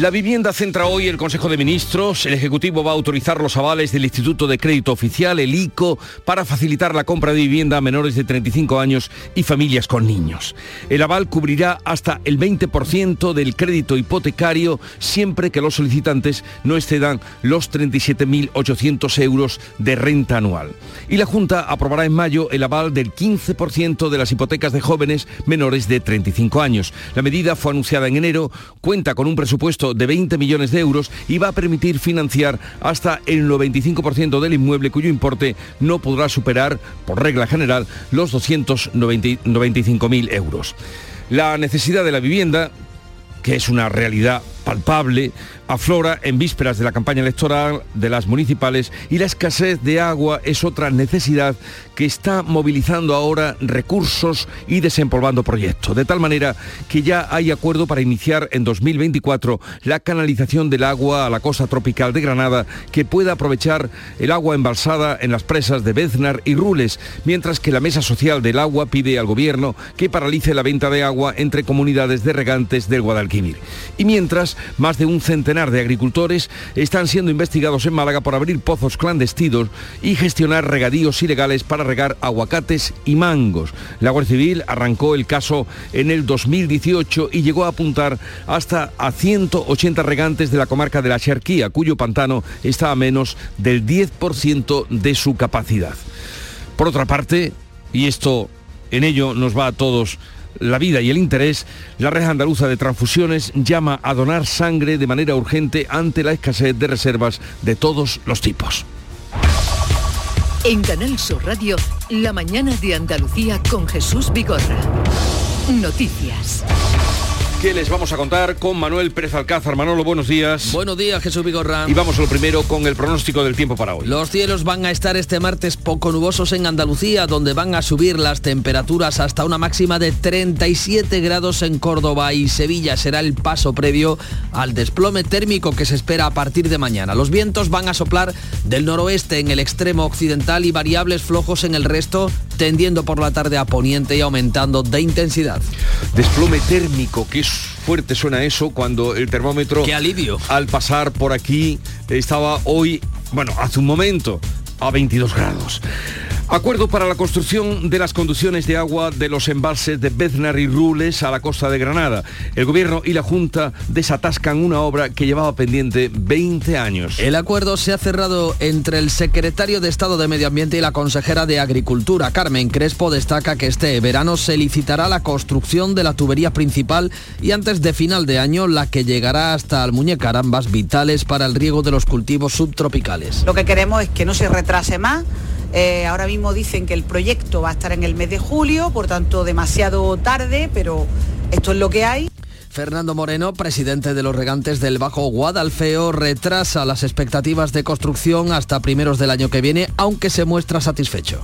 La vivienda centra hoy el Consejo de Ministros. El Ejecutivo va a autorizar los avales del Instituto de Crédito Oficial, el ICO, para facilitar la compra de vivienda a menores de 35 años y familias con niños. El aval cubrirá hasta el 20% del crédito hipotecario siempre que los solicitantes no excedan los 37.800 euros de renta anual. Y la Junta aprobará en mayo el aval del 15% de las hipotecas de jóvenes menores de 35 años. La medida fue anunciada en enero, cuenta con un presupuesto de 20 millones de euros y va a permitir financiar hasta el 95% del inmueble cuyo importe no podrá superar, por regla general, los 295.000 euros. La necesidad de la vivienda, que es una realidad palpable, aflora en vísperas de la campaña electoral de las municipales y la escasez de agua es otra necesidad que está movilizando ahora recursos y desempolvando proyectos, de tal manera que ya hay acuerdo para iniciar en 2024 la canalización del agua a la costa tropical de Granada que pueda aprovechar el agua embalsada en las presas de Beznar y Rules, mientras que la Mesa Social del Agua pide al gobierno que paralice la venta de agua entre comunidades de regantes del Guadalquivir. Y mientras, más de un centenar de agricultores están siendo investigados en Málaga por abrir pozos clandestinos y gestionar regadíos ilegales para regar aguacates y mangos. La Guardia Civil arrancó el caso en el 2018 y llegó a apuntar hasta a 180 regantes de la comarca de la Xerquía, cuyo pantano está a menos del 10% de su capacidad. Por otra parte, y esto en ello nos va a todos la vida y el interés, la red andaluza de transfusiones llama a donar sangre de manera urgente ante la escasez de reservas de todos los tipos. En Canal Sur Radio, La mañana de Andalucía con Jesús Vigorra. Noticias. ¿Qué les vamos a contar con Manuel Pérez Alcázar? Manolo, buenos días. Buenos días, Jesús Vigorra. Y vamos a lo primero con el pronóstico del tiempo para hoy. Los cielos van a estar este martes poco nubosos en Andalucía, donde van a subir las temperaturas hasta una máxima de 37 grados en Córdoba y Sevilla. Será el paso previo al desplome térmico que se espera a partir de mañana. Los vientos van a soplar del noroeste en el extremo occidental y variables flojos en el resto, tendiendo por la tarde a poniente y aumentando de intensidad. Desplome térmico, que es fuerte suena eso cuando el termómetro... ¡Qué alivio! Al pasar por aquí estaba hoy, bueno, hace un momento, a 22 grados. Acuerdo para la construcción de las conducciones de agua de los embalses de Beznar y Rules a la costa de Granada. El gobierno y la Junta desatascan una obra que llevaba pendiente 20 años. El acuerdo se ha cerrado entre el secretario de Estado de Medio Ambiente y la consejera de Agricultura. Carmen Crespo destaca que este verano se licitará la construcción de la tubería principal y antes de final de año la que llegará hasta Almuñécar, ambas vitales para el riego de los cultivos subtropicales. Lo que queremos es que no se retrase más eh, ahora mismo dicen que el proyecto va a estar en el mes de julio, por tanto demasiado tarde, pero esto es lo que hay. Fernando Moreno, presidente de los regantes del Bajo Guadalfeo, retrasa las expectativas de construcción hasta primeros del año que viene, aunque se muestra satisfecho.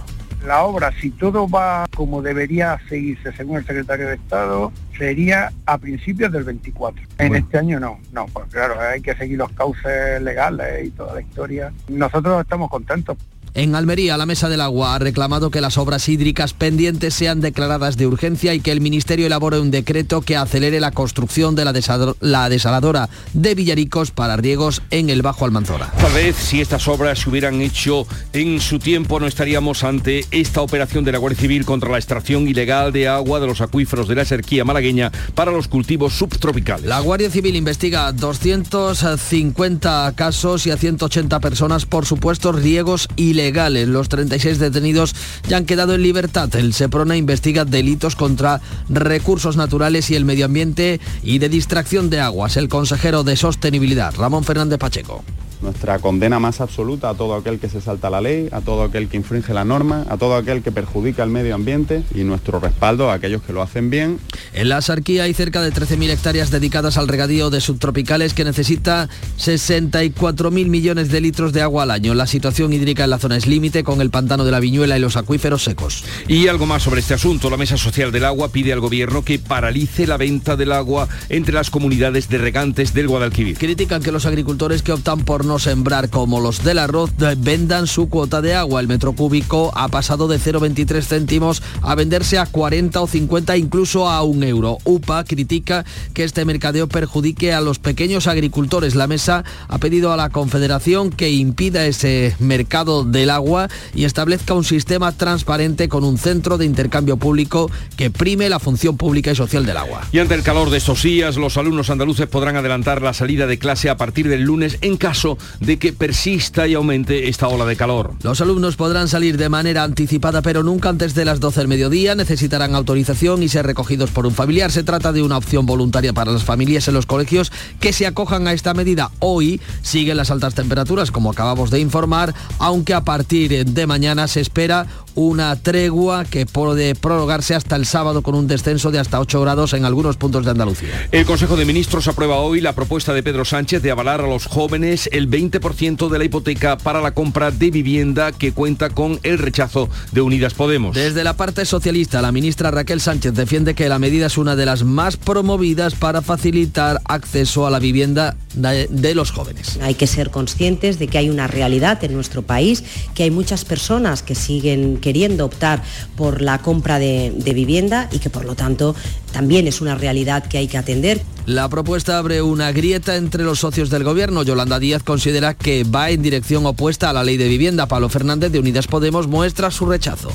La obra, si todo va como debería seguirse según el secretario de Estado, sería a principios del 24. En este año no, no, pues claro, hay que seguir los cauces legales y toda la historia. Nosotros estamos contentos. En Almería, la Mesa del Agua ha reclamado que las obras hídricas pendientes sean declaradas de urgencia y que el Ministerio elabore un decreto que acelere la construcción de la, la desaladora de Villaricos para riegos en el Bajo Almanzora. Tal vez si estas obras se hubieran hecho en su tiempo no estaríamos ante esta operación de la Guardia Civil contra la extracción ilegal de agua de los acuíferos de la Serquía malagueña para los cultivos subtropicales. La Guardia Civil investiga 250 casos y a 180 personas por supuestos riegos ilegales los 36 detenidos ya han quedado en libertad. El Seprona investiga delitos contra recursos naturales y el medio ambiente y de distracción de aguas. El consejero de Sostenibilidad, Ramón Fernández Pacheco. Nuestra condena más absoluta a todo aquel que se salta la ley, a todo aquel que infringe la norma, a todo aquel que perjudica el medio ambiente y nuestro respaldo a aquellos que lo hacen bien. En la Sarquía hay cerca de 13.000 hectáreas dedicadas al regadío de subtropicales que necesita 64.000 millones de litros de agua al año. La situación hídrica en la zona es límite con el pantano de la Viñuela y los acuíferos secos. Y algo más sobre este asunto. La Mesa Social del Agua pide al gobierno que paralice la venta del agua entre las comunidades de regantes del Guadalquivir. Critican que los agricultores que optan por no sembrar como los del arroz vendan su cuota de agua. El metro cúbico ha pasado de 0,23 céntimos a venderse a 40 o 50, incluso a un euro. UPA critica que este mercadeo perjudique a los pequeños agricultores. La mesa ha pedido a la Confederación que impida ese mercado del agua y establezca un sistema transparente con un centro de intercambio público que prime la función pública y social del agua. Y ante el calor de estos días, los alumnos andaluces podrán adelantar la salida de clase a partir del lunes en caso de que persista y aumente esta ola de calor. Los alumnos podrán salir de manera anticipada, pero nunca antes de las 12 del mediodía. Necesitarán autorización y ser recogidos por un familiar. Se trata de una opción voluntaria para las familias en los colegios que se acojan a esta medida. Hoy siguen las altas temperaturas, como acabamos de informar, aunque a partir de mañana se espera una tregua que puede prolongarse hasta el sábado con un descenso de hasta 8 grados en algunos puntos de Andalucía. El Consejo de Ministros aprueba hoy la propuesta de Pedro Sánchez de avalar a los jóvenes el 20% de la hipoteca para la compra de vivienda que cuenta con el rechazo de Unidas Podemos. Desde la parte socialista, la ministra Raquel Sánchez defiende que la medida es una de las más promovidas para facilitar acceso a la vivienda de, de los jóvenes. Hay que ser conscientes de que hay una realidad en nuestro país, que hay muchas personas que siguen queriendo optar por la compra de, de vivienda y que por lo tanto también es una realidad que hay que atender. La propuesta abre una grieta entre los socios del gobierno. Yolanda Díaz considera que va en dirección opuesta a la ley de vivienda. Pablo Fernández de Unidas Podemos muestra su rechazo.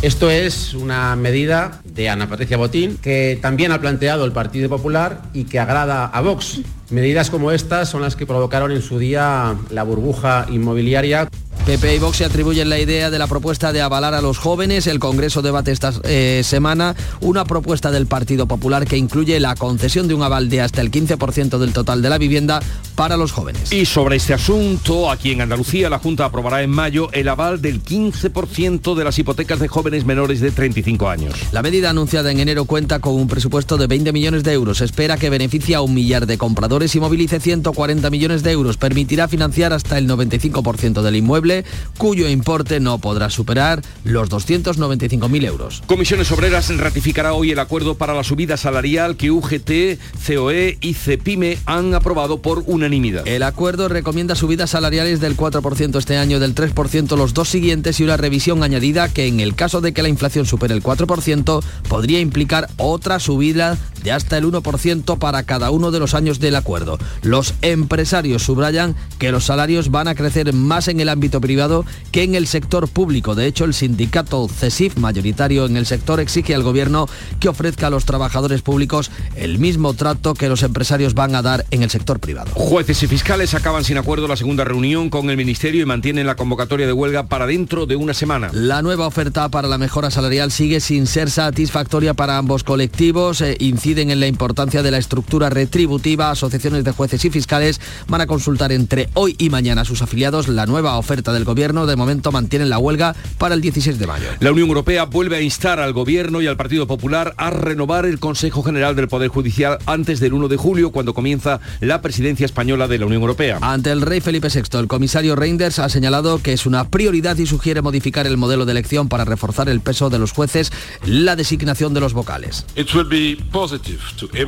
Esto es una medida de Ana Patricia Botín que también ha planteado el Partido Popular y que agrada a Vox. Medidas como estas son las que provocaron en su día la burbuja inmobiliaria. PP y Vox se atribuyen la idea de la propuesta de avalar a los jóvenes. El Congreso debate esta eh, semana una propuesta del Partido Popular que incluye la concesión de un aval de hasta el 15% del total de la vivienda para los jóvenes. Y sobre este asunto, aquí en Andalucía, la Junta aprobará en mayo el aval del 15% de las hipotecas de jóvenes menores de 35 años. La medida anunciada en enero cuenta con un presupuesto de 20 millones de euros. Se espera que beneficie a un millar de compradores y movilice 140 millones de euros. Permitirá financiar hasta el 95% del inmueble cuyo importe no podrá superar los 295.000 euros. Comisiones Obreras ratificará hoy el acuerdo para la subida salarial que UGT, COE y CEPIME han aprobado por unanimidad. El acuerdo recomienda subidas salariales del 4% este año, del 3% los dos siguientes y una revisión añadida que en el caso de que la inflación supere el 4% podría implicar otra subida de hasta el 1% para cada uno de los años del acuerdo. Los empresarios subrayan que los salarios van a crecer más en el ámbito privado que en el sector público. De hecho, el sindicato CESIF, mayoritario en el sector, exige al gobierno que ofrezca a los trabajadores públicos el mismo trato que los empresarios van a dar en el sector privado. Jueces y fiscales acaban sin acuerdo la segunda reunión con el Ministerio y mantienen la convocatoria de huelga para dentro de una semana. La nueva oferta para la mejora salarial sigue sin ser satisfactoria para ambos colectivos. Eh, inciden en la importancia de la estructura retributiva. Asociaciones de jueces y fiscales van a consultar entre hoy y mañana a sus afiliados la nueva oferta del gobierno. De momento mantienen la huelga para el 16 de mayo. La Unión Europea vuelve a instar al gobierno y al Partido Popular a renovar el Consejo General del Poder Judicial antes del 1 de julio, cuando comienza la presidencia española de la Unión Europea. Ante el rey Felipe VI, el comisario Reinders ha señalado que es una prioridad y sugiere modificar el modelo de elección para reforzar el peso de los jueces, la designación de los vocales.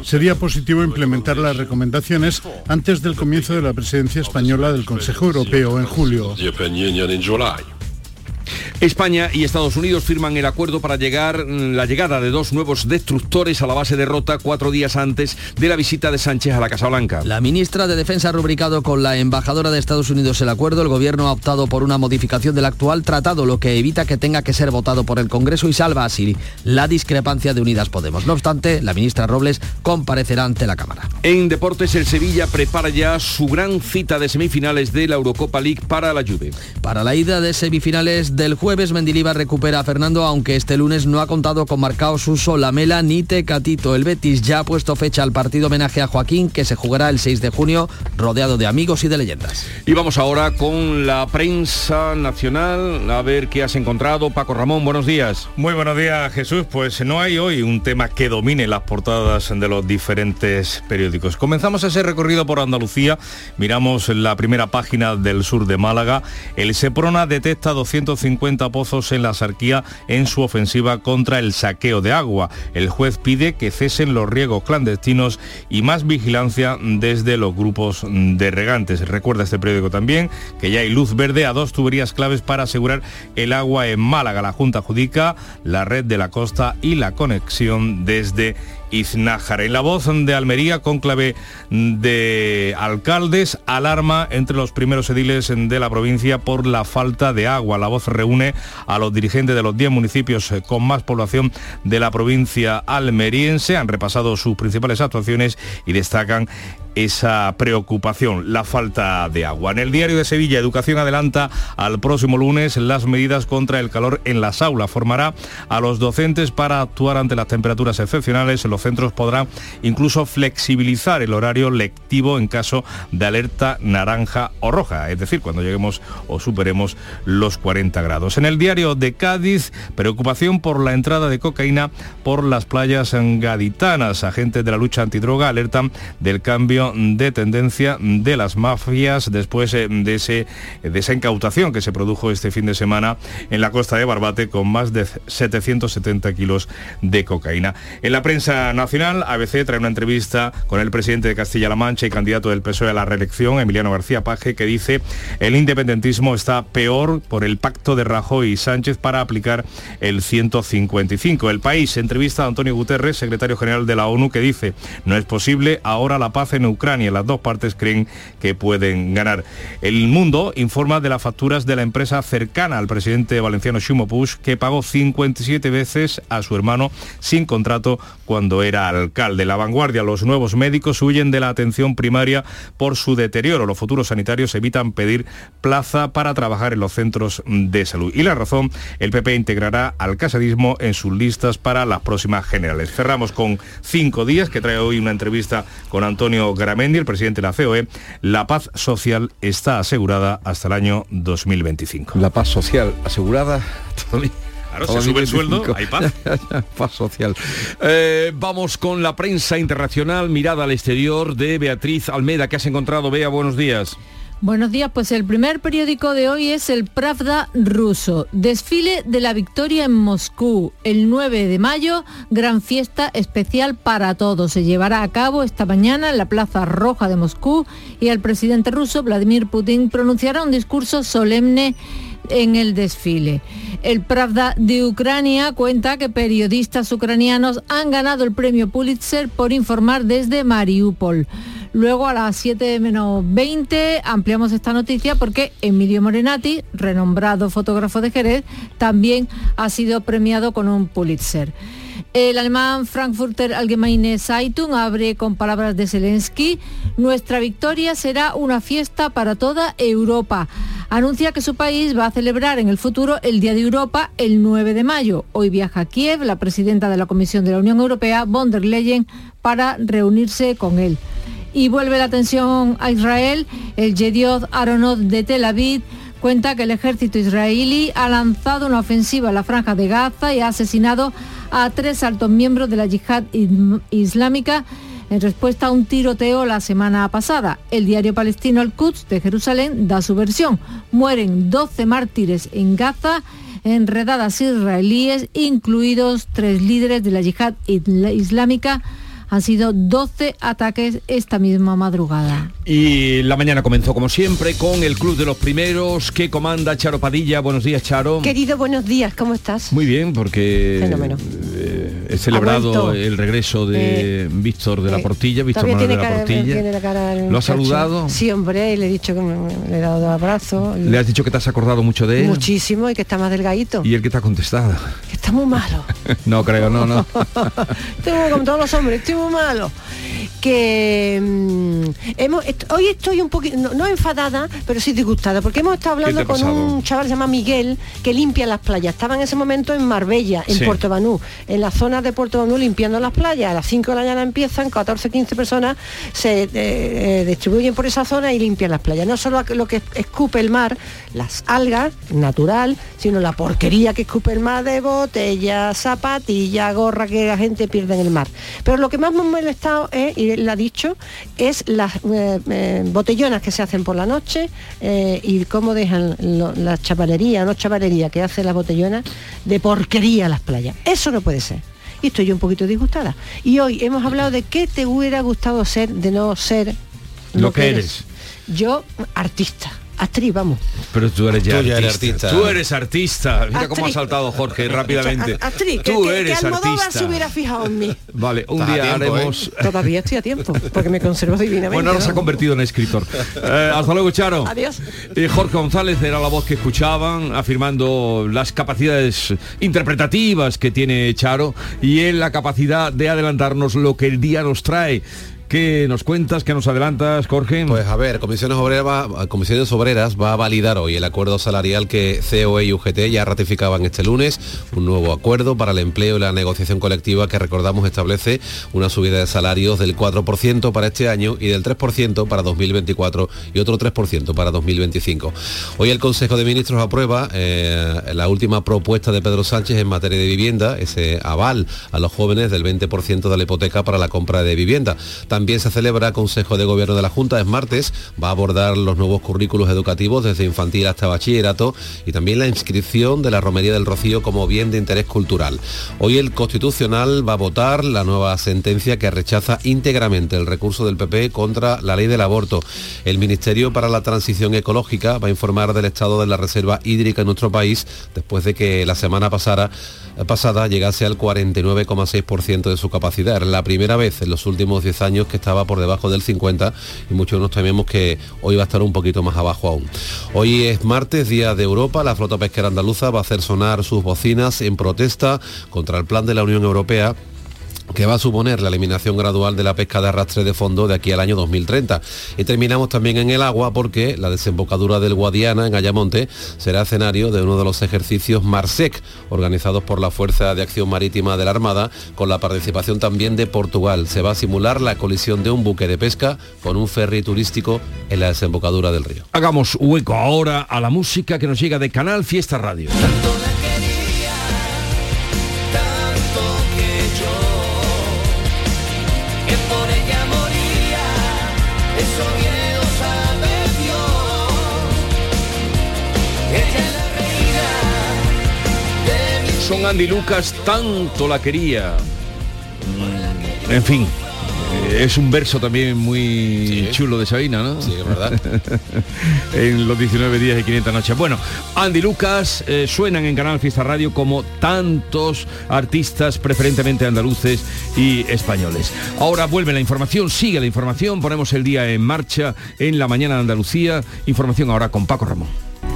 Sería positivo implementar las recomendaciones antes del comienzo de la presidencia española del Consejo Europeo en julio. indian and July. España y Estados Unidos firman el acuerdo para llegar la llegada de dos nuevos destructores a la base de Rota cuatro días antes de la visita de Sánchez a la Casa Blanca. La ministra de Defensa ha rubricado con la embajadora de Estados Unidos el acuerdo. El gobierno ha optado por una modificación del actual tratado, lo que evita que tenga que ser votado por el Congreso y salva así la discrepancia de Unidas Podemos. No obstante, la ministra Robles comparecerá ante la Cámara. En deportes, el Sevilla prepara ya su gran cita de semifinales de la Eurocopa League para la Juve. Para la ida de semifinales del jueves Mendilibar recupera a Fernando, aunque este lunes no ha contado con marcados Suso, Lamela ni Tecatito. El Betis ya ha puesto fecha al partido homenaje a Joaquín, que se jugará el 6 de junio, rodeado de amigos y de leyendas. Y vamos ahora con la prensa nacional, a ver qué has encontrado. Paco Ramón, buenos días. Muy buenos días, Jesús. Pues no hay hoy un tema que domine las portadas de los diferentes periódicos. Comenzamos ese recorrido por Andalucía, miramos la primera página del sur de Málaga. El Seprona detecta 250 pozos en la Sarquía en su ofensiva contra el saqueo de agua. El juez pide que cesen los riegos clandestinos y más vigilancia desde los grupos de regantes. Recuerda este periódico también que ya hay luz verde a dos tuberías claves para asegurar el agua en Málaga. La Junta adjudica la red de la costa y la conexión desde En la voz de Almería, conclave de alcaldes, alarma entre los primeros ediles de la provincia por la falta de agua. La voz reúne a los dirigentes de los 10 municipios con más población de la provincia almeriense. Han repasado sus principales actuaciones y destacan esa preocupación, la falta de agua. En el diario de Sevilla, Educación adelanta al próximo lunes las medidas contra el calor en las aulas. Formará a los docentes para actuar ante las temperaturas excepcionales. Los centros podrán incluso flexibilizar el horario lectivo en caso de alerta naranja o roja, es decir, cuando lleguemos o superemos los 40 grados. En el diario de Cádiz, preocupación por la entrada de cocaína por las playas gaditanas. Agentes de la lucha antidroga alertan del cambio de tendencia de las mafias después eh, de, ese, de esa incautación que se produjo este fin de semana en la costa de Barbate con más de 770 kilos de cocaína. En la prensa nacional, ABC trae una entrevista con el presidente de Castilla-La Mancha y candidato del PSOE a la reelección, Emiliano García Paje, que dice el independentismo está peor por el pacto de Rajoy y Sánchez para aplicar el 155. El país entrevista a Antonio Guterres, secretario general de la ONU, que dice no es posible ahora la paz en Ucrania. Las dos partes creen que pueden ganar. El mundo informa de las facturas de la empresa cercana al presidente valenciano Ximo Puig, que pagó 57 veces a su hermano sin contrato cuando era alcalde. La vanguardia, los nuevos médicos huyen de la atención primaria por su deterioro. Los futuros sanitarios evitan pedir plaza para trabajar en los centros de salud. Y la razón, el PP integrará al casadismo en sus listas para las próximas generales. Cerramos con cinco días, que trae hoy una entrevista con Antonio Garamendi, el presidente de la COE. La paz social está asegurada hasta el año 2025. La paz social asegurada todavía. Claro, se sube el sueldo, hay paz. paz social. Eh, vamos con la prensa internacional, mirada al exterior de Beatriz Almeda. ¿Qué has encontrado, Bea? Buenos días. Buenos días, pues el primer periódico de hoy es el Pravda ruso. Desfile de la victoria en Moscú. El 9 de mayo, gran fiesta especial para todos. Se llevará a cabo esta mañana en la Plaza Roja de Moscú y el presidente ruso, Vladimir Putin, pronunciará un discurso solemne en el desfile. El Pravda de Ucrania cuenta que periodistas ucranianos han ganado el premio Pulitzer por informar desde Mariupol. Luego a las 7 menos 20 ampliamos esta noticia porque Emilio Morenati, renombrado fotógrafo de Jerez, también ha sido premiado con un Pulitzer. El alemán Frankfurter Allgemeine Zeitung abre con palabras de Zelensky, nuestra victoria será una fiesta para toda Europa. Anuncia que su país va a celebrar en el futuro el Día de Europa el 9 de mayo. Hoy viaja a Kiev la presidenta de la Comisión de la Unión Europea, von der Leyen, para reunirse con él. Y vuelve la atención a Israel. El Yediot Aronot de Tel Aviv cuenta que el ejército israelí ha lanzado una ofensiva a la franja de Gaza y ha asesinado a tres altos miembros de la yihad islámica en respuesta a un tiroteo la semana pasada. El diario palestino Al-Quds de Jerusalén da su versión. Mueren 12 mártires en Gaza en redadas israelíes, incluidos tres líderes de la yihad islámica han sido 12 ataques esta misma madrugada. Y la mañana comenzó como siempre con el Club de los Primeros que comanda Charo Padilla. Buenos días, Charo. Querido, buenos días, ¿cómo estás? Muy bien, porque eh, he celebrado el regreso de eh, Víctor de la eh, Portilla, Víctor Manuel de la Portilla. ¿Lo has saludado? Sí, hombre, y le he dicho que me, le he dado un abrazo. ¿Le has dicho que te has acordado mucho de él? Muchísimo y que está más delgadito. ¿Y él que te ha contestado? Que está muy malo. no creo, no, no. estoy como todos los hombres, estoy muy malo. Que mm, hemos, est- hoy estoy un poquito, no, no enfadada, pero sí disgustada, porque hemos estado ¿Qué te hablando ha con pasado? un chaval que se llama Miguel, que limpia las playas. Estaba en ese momento en Marbella, en Sí. Puerto Banú, en la zona de Puerto Banú limpiando las playas. A las 5 de la mañana empiezan, 14, 15 personas se eh, eh, distribuyen por esa zona y limpian las playas. No solo lo que escupe el mar, las algas, natural, sino la porquería que escupe el mar de botella, zapatilla, gorra que la gente pierde en el mar. Pero lo que más me ha molestado es, y él lo ha dicho, es las eh, eh, botellonas que se hacen por la noche eh, y cómo dejan lo- la chapalería, no chapalería que hace las botellonas de porquería a las playas. Eso no puede ser. Y estoy yo un poquito disgustada. Y hoy hemos hablado de qué te hubiera gustado ser de no ser Lo que eres. Yo, artista, actriz, vamos. Pero tú eres ya, Tú eres artista. artista. Tú eres artista. Mira cómo ha saltado Jorge rápidamente. A- Actriz, que, tú que- que eres Almodóvar artista. se hubiera fijado en mí. Vale, un Estás día tiempo, ¿eh? haremos... Todavía estoy a tiempo, porque me conservo divinamente. Bueno, ahora se ha ¿no? convertido en escritor. Eh, hasta luego, Charo. Adiós. Eh, Jorge González era la voz que escuchaban, afirmando las capacidades interpretativas que tiene Charo y él la capacidad de adelantarnos lo que el día nos trae. ¿Qué nos cuentas? ¿Qué nos adelantas, Jorge? Pues a ver, Comisiones Obreras, va- Comisiones Obreras va a validar hoy el acuerdo salarial que COE y UGT ya ratificaban este lunes, un nuevo acuerdo para el empleo y la negociación colectiva que recordamos establece una subida de salarios del 4% para este año y del 3% para 2024 y otro 3% para 2025. Hoy el Consejo de Ministros aprueba eh, la última propuesta de Pedro Sánchez en materia de vivienda, ese aval a los jóvenes del 20% de la hipoteca para la compra de vivienda. Se celebra Consejo de Gobierno de la Junta, es martes, va a abordar los nuevos currículos educativos desde infantil hasta bachillerato y también la inscripción de la Romería del Rocío como bien de interés cultural. Hoy el Constitucional va a votar la nueva sentencia que rechaza íntegramente el recurso del PP contra la ley del aborto. El Ministerio para la Transición Ecológica va a informar del estado de la reserva hídrica en nuestro país después de que la semana pasada, pasada llegase al 49,6% de su capacidad. La primera vez en los últimos 10 años que estaba por debajo del 50 y muchos nos tememos que hoy va a estar un poquito más abajo aún. Hoy es martes, Día de Europa, la flota pesquera andaluza va a hacer sonar sus bocinas en protesta contra el plan de la Unión Europea que va a suponer la eliminación gradual de la pesca de arrastre de fondo de aquí al año 2030. Y terminamos también en el agua porque la desembocadura del Guadiana en Ayamonte será escenario de uno de los ejercicios MARSEC organizados por la Fuerza de Acción Marítima de la Armada con la participación también de Portugal. Se va a simular la colisión de un buque de pesca con un ferry turístico en la desembocadura del río. Hagamos hueco ahora a la música que nos llega de Canal Fiesta Radio. Son Andy Lucas, tanto la quería. Mm, En fin. eh, Es un verso también muy chulo de Sabina, ¿no? Sí, es verdad. en los 19 días y 500 noches. Bueno, Andy Lucas eh, suenan en Canal Fiesta Radio como tantos artistas, preferentemente andaluces y españoles. Ahora vuelve la información, sigue la información, ponemos el día en marcha en la mañana de Andalucía. Información ahora con Paco Ramón.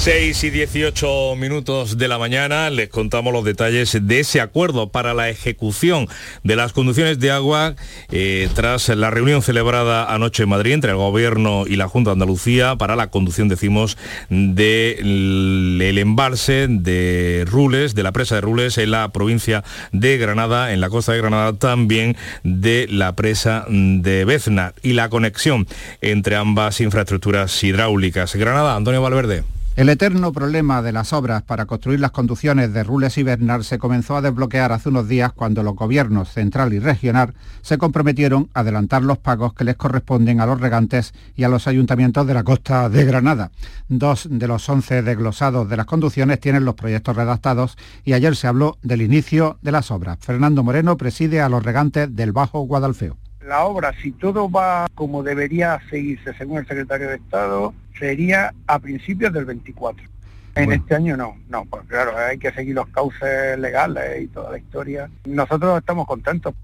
6 y 18 minutos de la mañana les contamos los detalles de ese acuerdo para la ejecución de las conducciones de agua eh, tras la reunión celebrada anoche en Madrid entre el Gobierno y la Junta de Andalucía para la conducción, decimos, del embalse de Rules, de la presa de Rules en la provincia de Granada, en la costa de Granada, también de la presa de Bezna y la conexión entre ambas infraestructuras hidráulicas. Granada, Antonio Valverde. El eterno problema de las obras para construir las conducciones de Rules y Bernal se comenzó a desbloquear hace unos días cuando los gobiernos central y regional se comprometieron a adelantar los pagos que les corresponden a los regantes y a los ayuntamientos de la costa de Granada. Dos de los once desglosados de las conducciones tienen los proyectos redactados y ayer se habló del inicio de las obras. Fernando Moreno preside a los regantes del Bajo Guadalfeo. La obra, si todo va como debería seguirse según el secretario de Estado, sería a principios del 24. En este año no, no, pues claro, hay que seguir los cauces legales y toda la historia. Nosotros estamos contentos.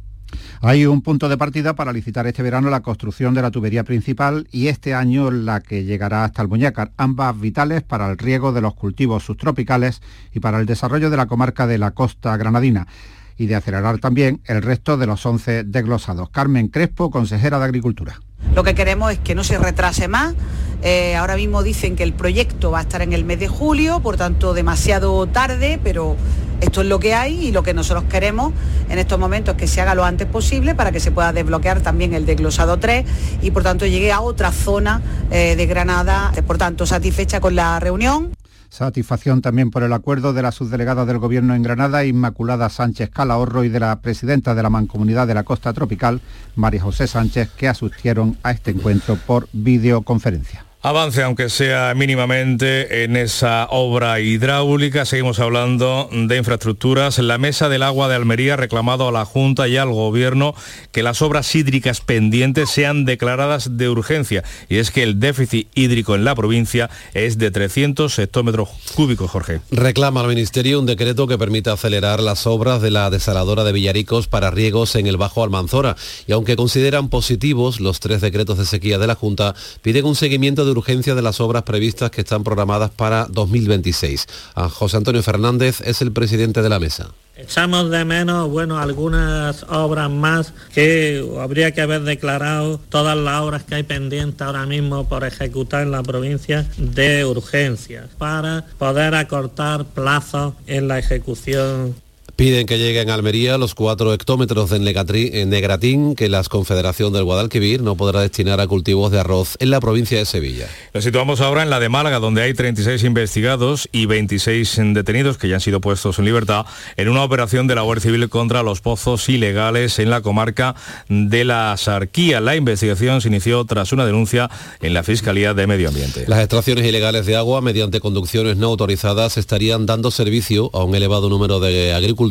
Hay un punto de partida para licitar este verano la construcción de la tubería principal y este año la que llegará hasta el ambas vitales para el riego de los cultivos subtropicales y para el desarrollo de la comarca de la costa granadina y de acelerar también el resto de los 11 desglosados. Carmen Crespo, consejera de Agricultura. Lo que queremos es que no se retrase más. Eh, ahora mismo dicen que el proyecto va a estar en el mes de julio, por tanto demasiado tarde, pero esto es lo que hay y lo que nosotros queremos en estos momentos es que se haga lo antes posible para que se pueda desbloquear también el desglosado 3 y por tanto llegue a otra zona eh, de Granada. Por tanto, satisfecha con la reunión. Satisfacción también por el acuerdo de la subdelegada del Gobierno en Granada, Inmaculada Sánchez Calahorro, y de la presidenta de la Mancomunidad de la Costa Tropical, María José Sánchez, que asistieron a este encuentro por videoconferencia. Avance, aunque sea mínimamente, en esa obra hidráulica. Seguimos hablando de infraestructuras. La Mesa del Agua de Almería ha reclamado a la Junta y al Gobierno que las obras hídricas pendientes sean declaradas de urgencia. Y es que el déficit hídrico en la provincia es de 300 hectómetros cúbicos, Jorge. Reclama al Ministerio un decreto que permita acelerar las obras de la desaladora de Villaricos para riegos en el Bajo Almanzora. Y aunque consideran positivos los tres decretos de sequía de la Junta, piden un seguimiento de urgencia de las obras previstas que están programadas para 2026. A José Antonio Fernández es el presidente de la mesa. Echamos de menos, bueno, algunas obras más que habría que haber declarado todas las obras que hay pendientes ahora mismo por ejecutar en la provincia de urgencia para poder acortar plazos en la ejecución Piden que lleguen a Almería los cuatro hectómetros de Negratín que la Confederación del Guadalquivir no podrá destinar a cultivos de arroz en la provincia de Sevilla. Lo situamos ahora en la de Málaga, donde hay 36 investigados y 26 detenidos que ya han sido puestos en libertad en una operación de la Guardia Civil contra los pozos ilegales en la comarca de la Sarquía. La investigación se inició tras una denuncia en la Fiscalía de Medio Ambiente. Las extracciones ilegales de agua mediante conducciones no autorizadas estarían dando servicio a un elevado número de agricultores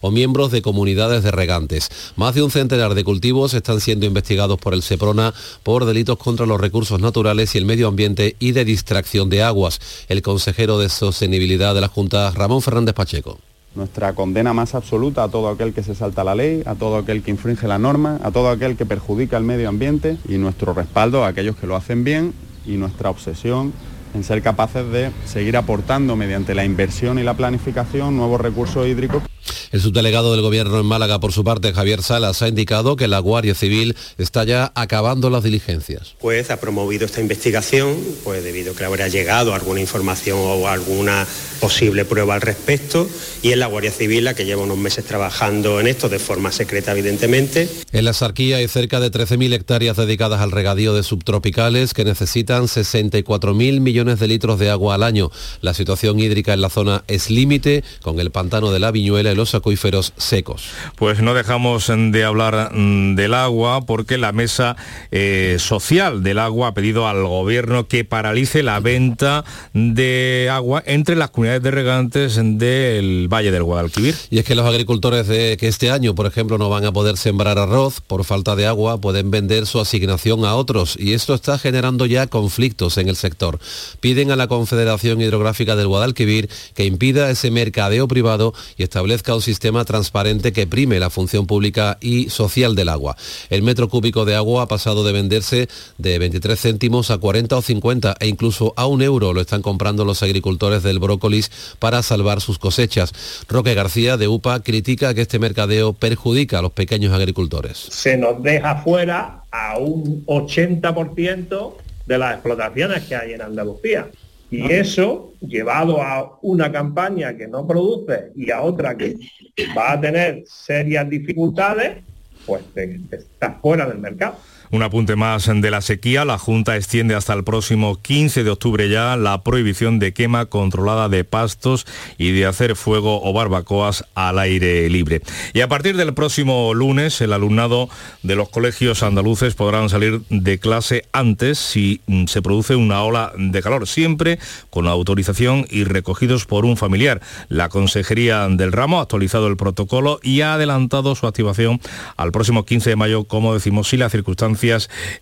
o miembros de comunidades de regantes. Más de un centenar de cultivos están siendo investigados por el SEPRONA por delitos contra los recursos naturales y el medio ambiente y de distracción de aguas. El consejero de Sostenibilidad de la Junta, Ramón Fernández Pacheco nuestra condena más absoluta a todo aquel que se salta la ley, a todo aquel que infringe la norma, a todo aquel que perjudica al medio ambiente y nuestro respaldo a aquellos que lo hacen bien y nuestra obsesión en ser capaces de seguir aportando mediante la inversión y la planificación nuevos recursos hídricos. El subdelegado del Gobierno en Málaga, por su parte, Javier Salas, ha indicado que la Guardia Civil está ya acabando las diligencias. Pues ha promovido esta investigación, pues debido a que habrá llegado alguna información o alguna posible prueba al respecto, y es la Guardia Civil la que lleva unos meses trabajando en esto de forma secreta, evidentemente. En la Sarquía hay cerca de 13.000 hectáreas dedicadas al regadío de subtropicales que necesitan 64.000 millones de litros de agua al año. La situación hídrica en la zona es límite, con el pantano de la Viñuela y los acuíferos secos. Pues no dejamos de hablar mm, del agua porque la mesa eh, social del agua ha pedido al gobierno que paralice la venta de agua entre las comunidades de regantes del Valle del Guadalquivir. Y es que los agricultores de que este año, por ejemplo, no van a poder sembrar arroz por falta de agua, pueden vender su asignación a otros y esto está generando ya conflictos en el sector. Piden a la Confederación Hidrográfica del Guadalquivir que impida ese mercadeo privado y establezca un sistema transparente que prime la función pública y social del agua. El metro cúbico de agua ha pasado de venderse de 23 céntimos a 40 o 50 e incluso a un euro lo están comprando los agricultores del brócolis para salvar sus cosechas. Roque García de UPA critica que este mercadeo perjudica a los pequeños agricultores. Se nos deja fuera a un 80% de las explotaciones que hay en Andalucía. Y eso, llevado a una campaña que no produce y a otra que va a tener serias dificultades, pues te, te estás fuera del mercado. Un apunte más de la sequía. La Junta extiende hasta el próximo 15 de octubre ya la prohibición de quema controlada de pastos y de hacer fuego o barbacoas al aire libre. Y a partir del próximo lunes, el alumnado de los colegios andaluces podrán salir de clase antes si mm, se produce una ola de calor, siempre con autorización y recogidos por un familiar. La Consejería del Ramo ha actualizado el protocolo y ha adelantado su activación al próximo 15 de mayo, como decimos, si las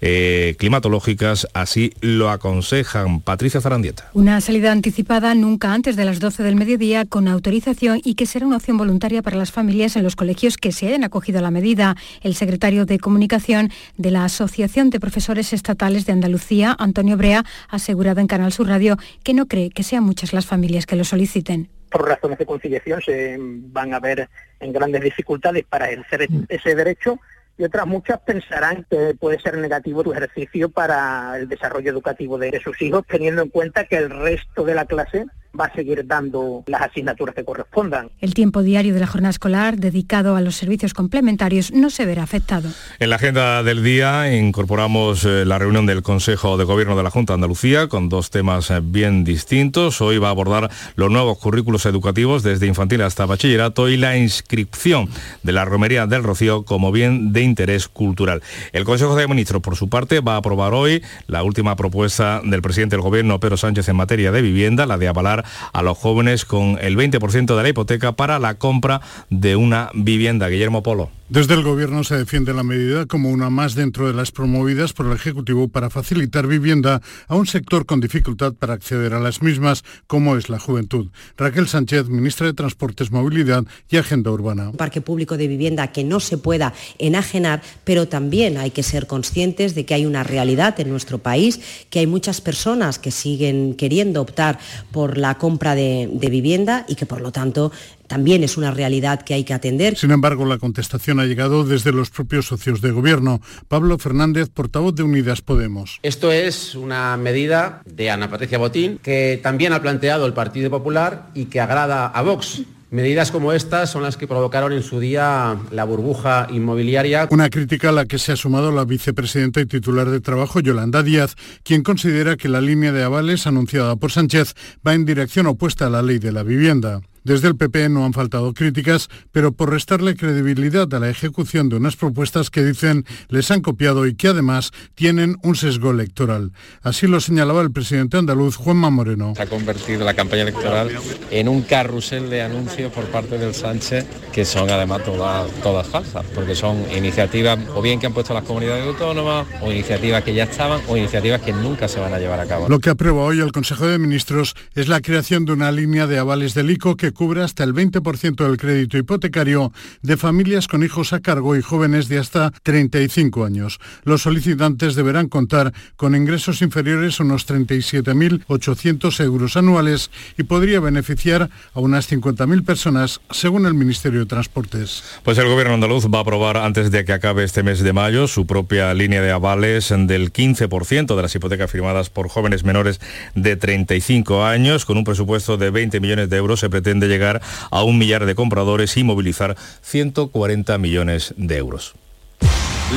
eh, climatológicas así lo aconsejan. Patricia Zarandieta. Una salida anticipada nunca antes de las 12 del mediodía con autorización y que será una opción voluntaria para las familias en los colegios que se hayan acogido a la medida. El secretario de Comunicación de la Asociación de Profesores Estatales de Andalucía, Antonio Brea, ha asegurado en Canal Sur Radio que no cree que sean muchas las familias que lo soliciten por razones de conciliación se van a ver en grandes dificultades para ejercer ese derecho y otras muchas pensarán que puede ser negativo tu ejercicio para el desarrollo educativo de sus hijos, teniendo en cuenta que el resto de la clase va a seguir dando las asignaturas que correspondan. El tiempo diario de la jornada escolar dedicado a los servicios complementarios no se verá afectado. En la agenda del día incorporamos eh, la reunión del Consejo de Gobierno de la Junta de Andalucía con dos temas eh, bien distintos. Hoy va a abordar los nuevos currículos educativos desde infantil hasta bachillerato y la inscripción de la romería del Rocío como bien de interés cultural. El Consejo de Ministros, por su parte, va a aprobar hoy la última propuesta del presidente del Gobierno, Pedro Sánchez, en materia de vivienda, la de avalar a los jóvenes con el 20% de la hipoteca para la compra de una vivienda. Guillermo Polo. Desde el Gobierno se defiende la medida como una más dentro de las promovidas por el Ejecutivo para facilitar vivienda a un sector con dificultad para acceder a las mismas, como es la juventud. Raquel Sánchez, ministra de Transportes, Movilidad y Agenda Urbana. Un parque público de vivienda que no se pueda enajenar, pero también hay que ser conscientes de que hay una realidad en nuestro país, que hay muchas personas que siguen queriendo optar por la compra de, de vivienda y que por lo tanto también es una realidad que hay que atender. Sin embargo, la contestación ha llegado desde los propios socios de gobierno. Pablo Fernández, portavoz de Unidas Podemos. Esto es una medida de Ana Patricia Botín que también ha planteado el Partido Popular y que agrada a Vox. Medidas como estas son las que provocaron en su día la burbuja inmobiliaria. Una crítica a la que se ha sumado la vicepresidenta y titular de Trabajo, Yolanda Díaz, quien considera que la línea de avales anunciada por Sánchez va en dirección opuesta a la ley de la vivienda. Desde el PP no han faltado críticas, pero por restarle credibilidad a la ejecución de unas propuestas que dicen les han copiado y que además tienen un sesgo electoral. Así lo señalaba el presidente andaluz Juanma Moreno. Se ha convertido la campaña electoral en un carrusel de anuncios por parte del Sánchez que son además todas, todas falsas, porque son iniciativas o bien que han puesto las comunidades autónomas o iniciativas que ya estaban o iniciativas que nunca se van a llevar a cabo. Lo que aprueba hoy el Consejo de Ministros es la creación de una línea de avales del ICO que cubre hasta el 20% del crédito hipotecario de familias con hijos a cargo y jóvenes de hasta 35 años. Los solicitantes deberán contar con ingresos inferiores a unos 37.800 euros anuales y podría beneficiar a unas 50.000 personas, según el Ministerio de Transportes. Pues el gobierno andaluz va a aprobar antes de que acabe este mes de mayo su propia línea de avales del 15% de las hipotecas firmadas por jóvenes menores de 35 años. Con un presupuesto de 20 millones de euros se pretende llegar a un millar de compradores y movilizar 140 millones de euros.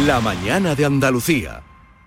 La mañana de Andalucía.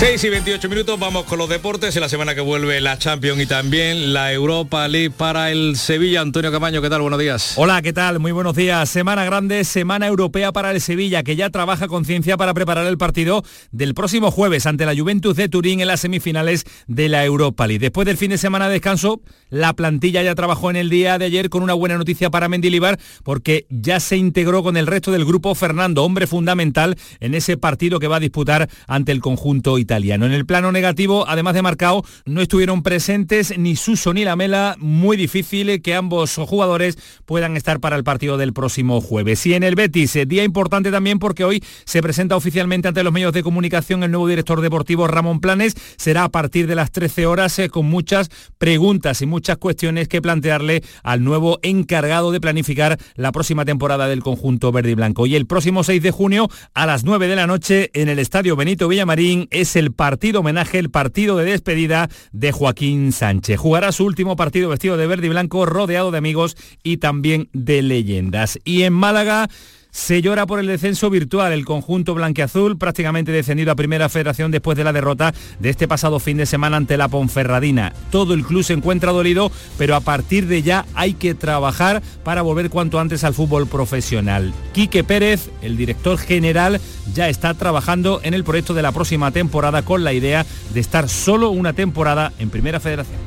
6 y 28 minutos, vamos con los deportes. En la semana que vuelve la Champions y también la Europa League para el Sevilla. Antonio Camaño, ¿qué tal? Buenos días. Hola, ¿qué tal? Muy buenos días. Semana grande, semana europea para el Sevilla, que ya trabaja con ciencia para preparar el partido del próximo jueves ante la Juventus de Turín en las semifinales de la Europa League. Después del fin de semana de descanso, la plantilla ya trabajó en el día de ayer con una buena noticia para Mendilibar, porque ya se integró con el resto del grupo Fernando, hombre fundamental en ese partido que va a disputar ante el conjunto italiano. En el plano negativo, además de Marcao, no estuvieron presentes ni Suso ni Lamela, muy difícil que ambos jugadores puedan estar para el partido del próximo jueves. Y en el Betis, eh, día importante también porque hoy se presenta oficialmente ante los medios de comunicación el nuevo director deportivo Ramón Planes. Será a partir de las 13 horas eh, con muchas preguntas y muchas cuestiones que plantearle al nuevo encargado de planificar la próxima temporada del conjunto verde y blanco. Y el próximo 6 de junio a las 9 de la noche en el Estadio Benito Villamarín, ese el partido homenaje, el partido de despedida de Joaquín Sánchez. Jugará su último partido vestido de verde y blanco, rodeado de amigos y también de leyendas. Y en Málaga se llora por el descenso virtual. El conjunto blanqueazul prácticamente descendido a Primera Federación después de la derrota de este pasado fin de semana ante la Ponferradina. Todo el club se encuentra dolido, pero a partir de ya hay que trabajar para volver cuanto antes al fútbol profesional. Quique Pérez, el director general, ya está trabajando en el proyecto de la próxima temporada con la idea de estar solo una temporada en Primera Federación.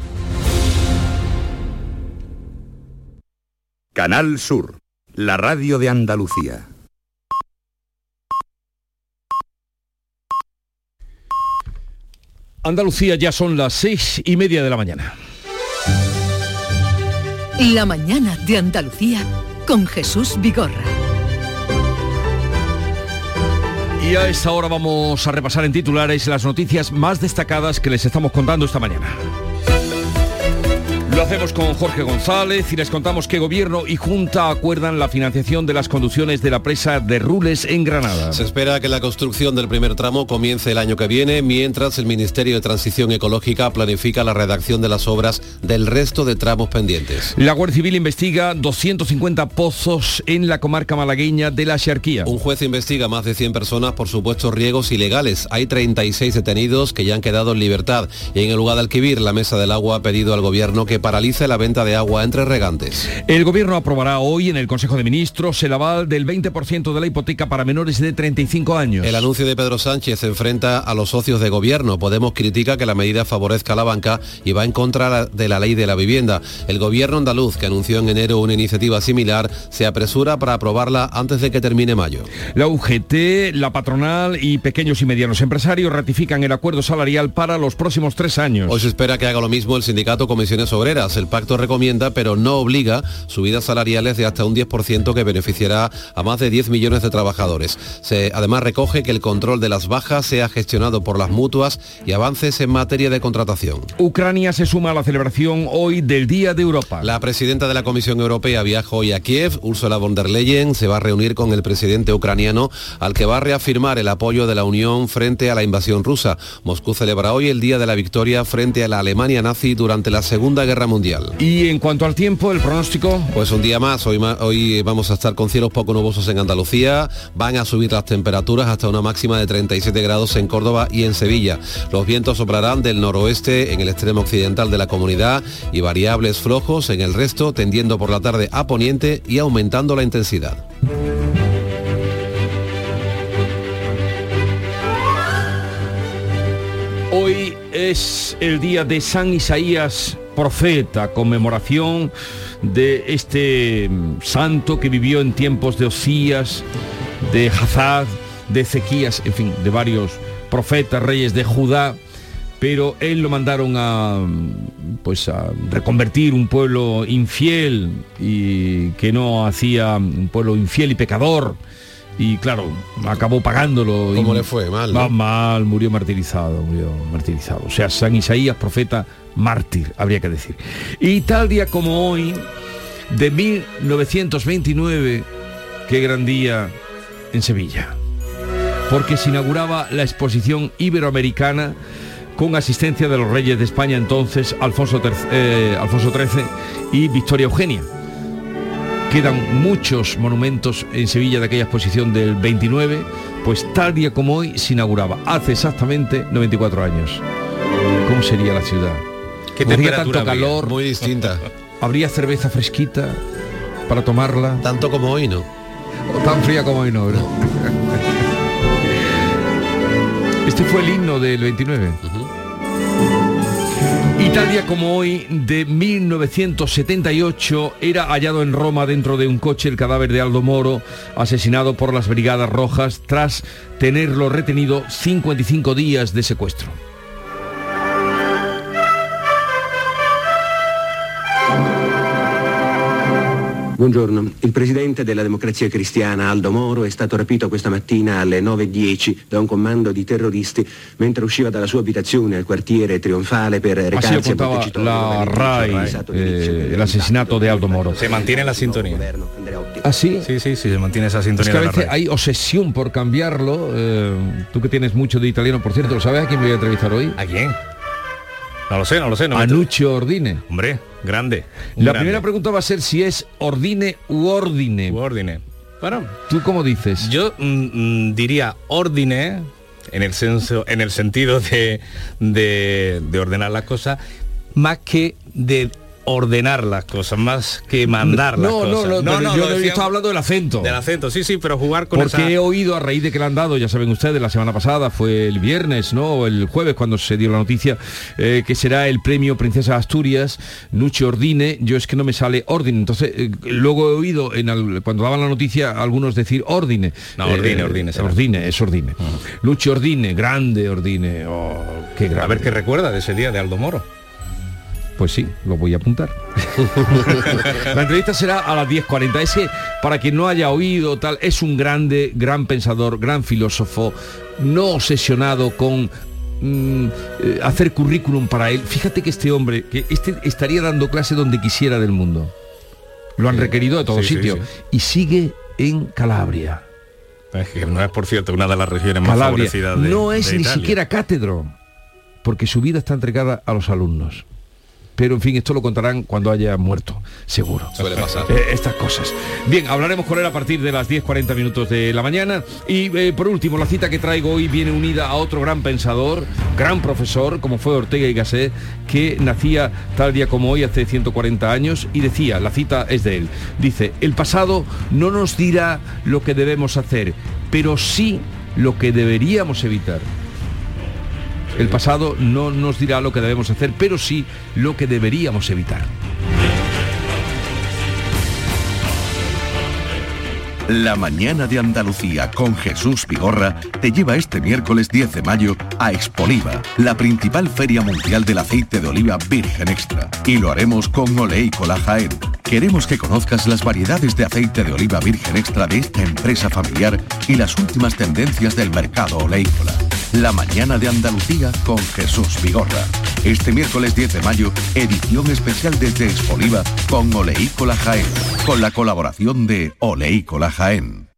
Canal Sur la radio de Andalucía. Andalucía ya son las seis y media de la mañana. La mañana de Andalucía con Jesús Vigorra. Y a esta hora vamos a repasar en titulares las noticias más destacadas que les estamos contando esta mañana. Lo hacemos con Jorge González y les contamos que Gobierno y Junta acuerdan la financiación de las conducciones de la presa de Rules en Granada. Se espera que la construcción del primer tramo comience el año que viene, mientras el Ministerio de Transición Ecológica planifica la redacción de las obras del resto de tramos pendientes. La Guardia Civil investiga 250 pozos en la comarca malagueña de la Xarquía. Un juez investiga más de 100 personas por supuestos riegos ilegales. Hay 36 detenidos que ya han quedado en libertad. Y en el lugar de Alquivir, la Mesa del Agua ha pedido al Gobierno que paralice la venta de agua entre regantes. El Gobierno aprobará hoy en el Consejo de Ministros el aval del 20% de la hipoteca para menores de 35 años. El anuncio de Pedro Sánchez se enfrenta a los socios de Gobierno. Podemos critica que la medida favorezca a la banca y va en contra de la ley de la vivienda. El Gobierno andaluz, que anunció en enero una iniciativa similar, se apresura para aprobarla antes de que termine mayo. La UGT, la patronal y pequeños y medianos empresarios ratifican el acuerdo salarial para los próximos tres años. Hoy se espera que haga lo mismo el sindicato Comisiones Obreras el pacto recomienda, pero no obliga, subidas salariales de hasta un 10% que beneficiará a más de 10 millones de trabajadores. Se, además recoge que el control de las bajas sea gestionado por las mutuas y avances en materia de contratación. Ucrania se suma a la celebración hoy del Día de Europa. La presidenta de la Comisión Europea viaja hoy a Kiev. Ursula von der Leyen se va a reunir con el presidente ucraniano al que va a reafirmar el apoyo de la Unión frente a la invasión rusa. Moscú celebra hoy el Día de la Victoria frente a la Alemania nazi durante la Segunda Guerra Mundial. Y en cuanto al tiempo, el pronóstico. Pues un día más, hoy, hoy vamos a estar con cielos poco nubosos en Andalucía, van a subir las temperaturas hasta una máxima de 37 grados en Córdoba y en Sevilla. Los vientos soplarán del noroeste en el extremo occidental de la comunidad y variables flojos en el resto, tendiendo por la tarde a poniente y aumentando la intensidad. Hoy es el día de San Isaías profeta, conmemoración de este mm, santo que vivió en tiempos de Osías, de Hazad, de Ezequías, en fin, de varios profetas, reyes de Judá, pero él lo mandaron a mm, pues a reconvertir un pueblo infiel y que no hacía un pueblo infiel y pecador y claro, acabó pagándolo. ¿Cómo le fue? Mal. Mal, murió martirizado, murió martirizado. O sea, San Isaías, profeta mártir, habría que decir. Y tal día como hoy, de 1929, qué gran día en Sevilla, porque se inauguraba la exposición iberoamericana con asistencia de los reyes de España entonces, Alfonso, eh, Alfonso XIII y Victoria Eugenia quedan muchos monumentos en Sevilla de aquella exposición del 29, pues tal día como hoy se inauguraba, hace exactamente 94 años. ¿Cómo sería la ciudad? ¿Qué Habría tanto calor. Muy distinta. Habría cerveza fresquita para tomarla. Tanto como hoy, ¿no? O tan fría como hoy, ¿no? Este fue el himno del 29. Y tal día como hoy, de 1978, era hallado en Roma dentro de un coche el cadáver de Aldo Moro, asesinado por las Brigadas Rojas tras tenerlo retenido 55 días de secuestro. Buongiorno, il presidente della democrazia cristiana Aldo Moro è stato rapito questa mattina alle 9.10 da un comando di terroristi mentre usciva dalla sua abitazione al quartiere Trionfale per recarsi a Montecitorio. la RAI, eh, el asesinato de Aldo Moro. Se mantiene la sintonía. ¿Ah, sí? Sí, sí, sí, se mantiene esa Es sintonía que a veces hay obsesión por cambiarlo. eh, tú que tienes mucho de italiano, por cierto, ¿lo sabes a quién me voy a entrevistar hoy? ¿A quién? No lo sé, no lo sé. No me- a Nuccio Ordine. Hombre, grande. La grande. primera pregunta va a ser si es Ordine u Ordine. U Ordine. Bueno, ¿Tú cómo dices? Yo mm, mm, diría ordine en el senso, en el sentido de, de, de ordenar las cosas, más que de ordenar las cosas, más que mandar las no, no, cosas. no, pero yo, lo yo decía- estaba hablando del acento. Del acento, sí, sí, pero jugar con Porque esa... he oído a raíz de que le han dado, ya saben ustedes, la semana pasada, fue el viernes, ¿no? O el jueves cuando se dio la noticia, eh, que será el premio Princesa Asturias, Nuche Ordine, yo es que no me sale Ordine, entonces eh, luego he oído en al- cuando daban la noticia a algunos decir Ordine. No, Ordine, Ordine será. Ordine, es Ordine. Luche Ordine, grande Ordine, oh, qué grande. A ver qué recuerda de ese día de Aldo Moro. Pues sí, lo voy a apuntar. la entrevista será a las 10.40. Es que, para quien no haya oído tal, es un grande, gran pensador, gran filósofo, no obsesionado con mm, eh, hacer currículum para él. Fíjate que este hombre, que este estaría dando clase donde quisiera del mundo. Lo han requerido de todo sí, sí, sitio. sí. Y sigue en Calabria. Es que no es, por cierto, una de las regiones más Calabria. favorecidas de no es de ni Italia. siquiera cátedro, porque su vida está entregada a los alumnos. Pero en fin, esto lo contarán cuando haya muerto, seguro. Suele pasar. Eh, estas cosas. Bien, hablaremos con él a partir de las 10.40 minutos de la mañana. Y eh, por último, la cita que traigo hoy viene unida a otro gran pensador, gran profesor, como fue Ortega y Gasset, que nacía tal día como hoy, hace 140 años, y decía, la cita es de él, dice, el pasado no nos dirá lo que debemos hacer, pero sí lo que deberíamos evitar. El pasado no nos dirá lo que debemos hacer, pero sí lo que deberíamos evitar. La mañana de Andalucía con Jesús Vigorra te lleva este miércoles 10 de mayo a Expoliva, la principal feria mundial del aceite de oliva virgen extra. Y lo haremos con Oleícola Jaén. Queremos que conozcas las variedades de aceite de oliva virgen extra de esta empresa familiar y las últimas tendencias del mercado oleícola. La mañana de Andalucía con Jesús Vigorra. Este miércoles 10 de mayo, edición especial desde Expoliva con Oleícola Jaén, con la colaboración de Oleícola Jaén.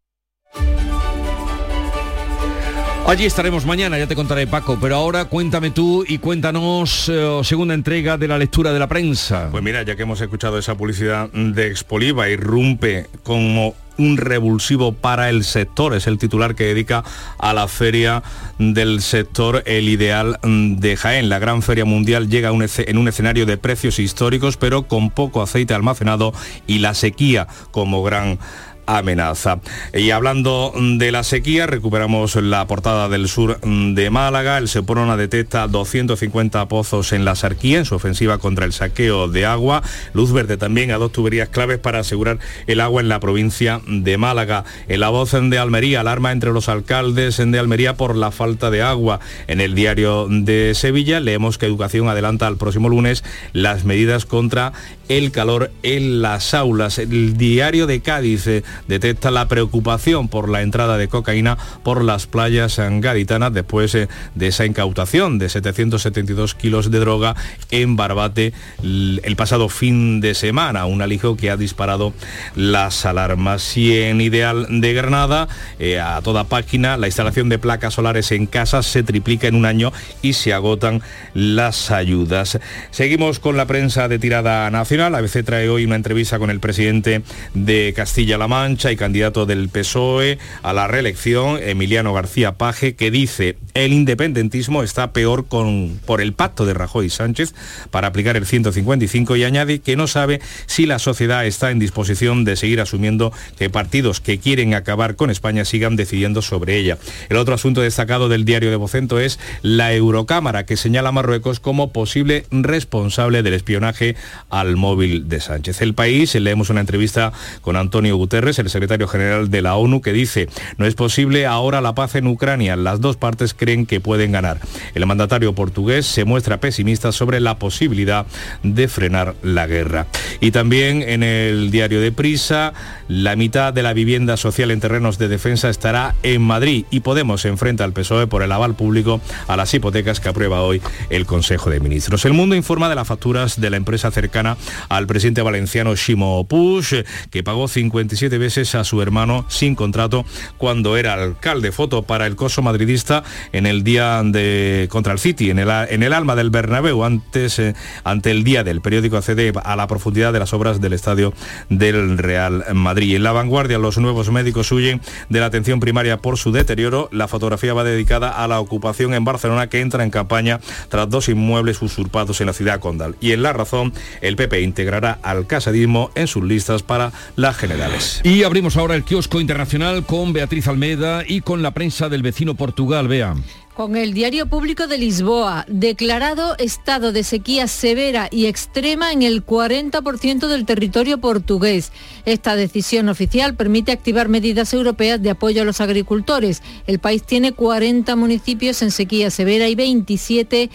Allí estaremos mañana, ya te contaré Paco, pero ahora cuéntame tú y cuéntanos eh, segunda entrega de la lectura de la prensa. Pues mira, ya que hemos escuchado esa publicidad de Expoliva, irrumpe como un revulsivo para el sector, es el titular que dedica a la feria del sector El Ideal de Jaén. La gran feria mundial llega en un escenario de precios históricos, pero con poco aceite almacenado y la sequía como gran amenaza. Y hablando de la sequía, recuperamos la portada del sur de Málaga. El Seprona detecta 250 pozos en la Sarquía en su ofensiva contra el saqueo de agua. Luz verde también a dos tuberías claves para asegurar el agua en la provincia de Málaga. En la voz de Almería, alarma entre los alcaldes de Almería por la falta de agua. En el diario de Sevilla leemos que Educación adelanta al próximo lunes las medidas contra el calor en las aulas. El diario de Cádiz eh, detecta la preocupación por la entrada de cocaína por las playas gaditanas después eh, de esa incautación de 772 kilos de droga en Barbate el pasado fin de semana, un alijo que ha disparado las alarmas. Y en Ideal de Granada, eh, a toda página, la instalación de placas solares en casas se triplica en un año y se agotan las ayudas. Seguimos con la prensa de tirada nacional. ABC trae hoy una entrevista con el presidente de Castilla-La Mancha y candidato del PSOE a la reelección, Emiliano García Paje, que dice el independentismo está peor con, por el pacto de Rajoy y Sánchez para aplicar el 155 y añade que no sabe si la sociedad está en disposición de seguir asumiendo que partidos que quieren acabar con España sigan decidiendo sobre ella. El otro asunto destacado del diario de Vocento es la Eurocámara, que señala a Marruecos como posible responsable del espionaje al móvil de Sánchez. El país, leemos una entrevista con Antonio Guterres, El secretario general de la ONU, que dice, no es posible ahora la paz en Ucrania, las dos partes creen que pueden ganar. El mandatario portugués se muestra pesimista sobre la posibilidad de frenar la guerra. Y también en el diario de Prisa, la mitad de la vivienda social en terrenos de defensa estará en Madrid y Podemos enfrenta al PSOE por el aval público a las hipotecas que aprueba hoy el Consejo de Ministros. El mundo informa de las facturas de la empresa cercana al presidente valenciano Shimo Push, que pagó 57 veces a su hermano sin contrato cuando era alcalde. Foto para el coso madridista en el día de contra el City, en el, en el alma del Bernabéu, antes, eh, ante el día del periódico accede a la profundidad de las obras del estadio del Real Madrid. En la vanguardia, los nuevos médicos huyen de la atención primaria por su deterioro. La fotografía va dedicada a la ocupación en Barcelona que entra en campaña tras dos inmuebles usurpados en la ciudad condal. Y en La Razón, el PP integrará al casadismo en sus listas para las generales. Abrimos ahora el kiosco internacional con Beatriz Almeida y con la prensa del vecino Portugal. Vean con el Diario Público de Lisboa, declarado estado de sequía severa y extrema en el 40% del territorio portugués. Esta decisión oficial permite activar medidas europeas de apoyo a los agricultores. El país tiene 40 municipios en sequía severa y 27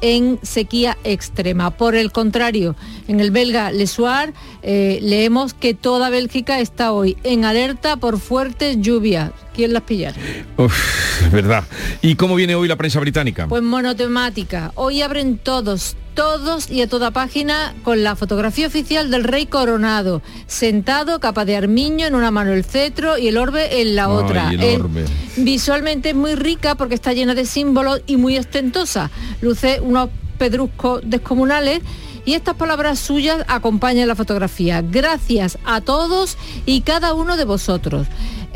en sequía extrema. Por el contrario, en el belga Le Soir eh, leemos que toda Bélgica está hoy en alerta por fuertes lluvias. ¿Quién las pillará? Uf, verdad. ¿Y cómo viene hoy la prensa británica? Pues monotemática. Hoy abren todos, todos y a toda página con la fotografía oficial del rey coronado, sentado, capa de armiño, en una mano el cetro y el orbe en la otra. visualmente es muy rica porque está llena de símbolos y muy ostentosa. Luce unos pedruscos descomunales y estas palabras suyas acompañan la fotografía. Gracias a todos y cada uno de vosotros.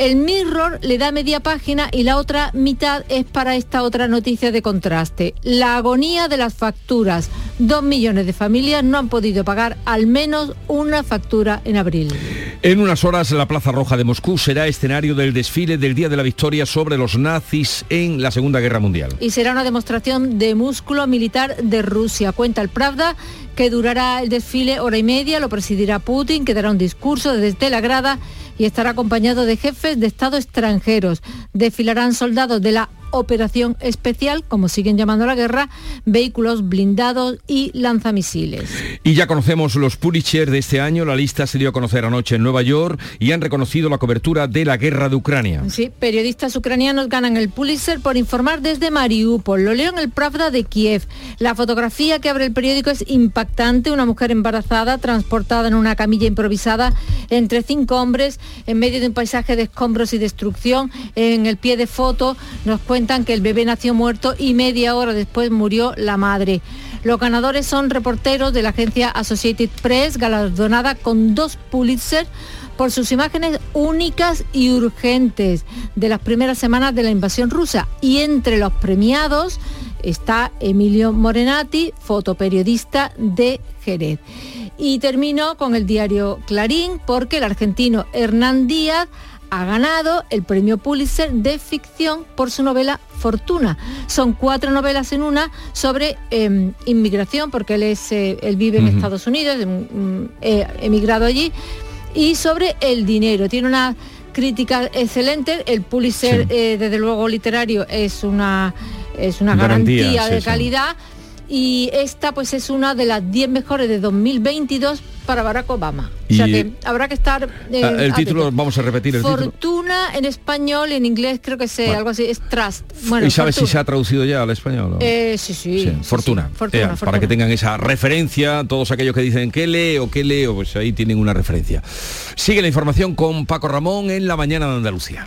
El Mirror le da media página y la otra mitad es para esta otra noticia de contraste. La agonía de las facturas. Dos millones de familias no han podido pagar al menos una factura en abril. En unas horas la Plaza Roja de Moscú será escenario del desfile del Día de la Victoria sobre los nazis en la Segunda Guerra Mundial. Y será una demostración de músculo militar de Rusia. Cuenta el Pravda que durará el desfile hora y media, lo presidirá Putin, que dará un discurso desde la grada y estará acompañado de jefes de Estado extranjeros. Desfilarán soldados de la operación especial, como siguen llamando la guerra, vehículos blindados y lanzamisiles. Y ya conocemos los Pulitzer de este año, la lista se dio a conocer anoche en Nueva York y han reconocido la cobertura de la guerra de Ucrania. Sí, periodistas ucranianos ganan el Pulitzer por informar desde Mariupol. Lo leo en el Pravda de Kiev. La fotografía que abre el periódico es impactante, una mujer embarazada transportada en una camilla improvisada entre cinco hombres en medio de un paisaje de escombros y destrucción. En el pie de foto nos cuenta cuentan que el bebé nació muerto y media hora después murió la madre. Los ganadores son reporteros de la agencia Associated Press, galardonada con dos Pulitzer por sus imágenes únicas y urgentes de las primeras semanas de la invasión rusa. Y entre los premiados está Emilio Morenati, fotoperiodista de Jerez. Y termino con el diario Clarín porque el argentino Hernán Díaz ha ganado el premio Pulitzer de ficción por su novela Fortuna. Son cuatro novelas en una sobre em, inmigración, porque él, es, eh, él vive en Estados Unidos, mm, eh, emigrado allí, y sobre el dinero. Tiene una crítica excelente. El Pulitzer, eh, desde luego, literario es una, es una garantía, de calidad. Y esta pues es una de las 10 mejores de 2022 para Barack Obama. o sea que habrá que estar... Eh, ah, el título, vamos a repetir el Fortuna en español, en inglés creo que sé, algo así, es Trust. Bueno, ¿Y sabes si se ha traducido ya al español? Eh, sí, sí, fortuna. Para que tengan esa referencia, todos aquellos que dicen, ¿qué leo? ¿Qué leo? Pues ahí tienen una referencia. Sigue la información con Paco Ramón en La Mañana de Andalucía.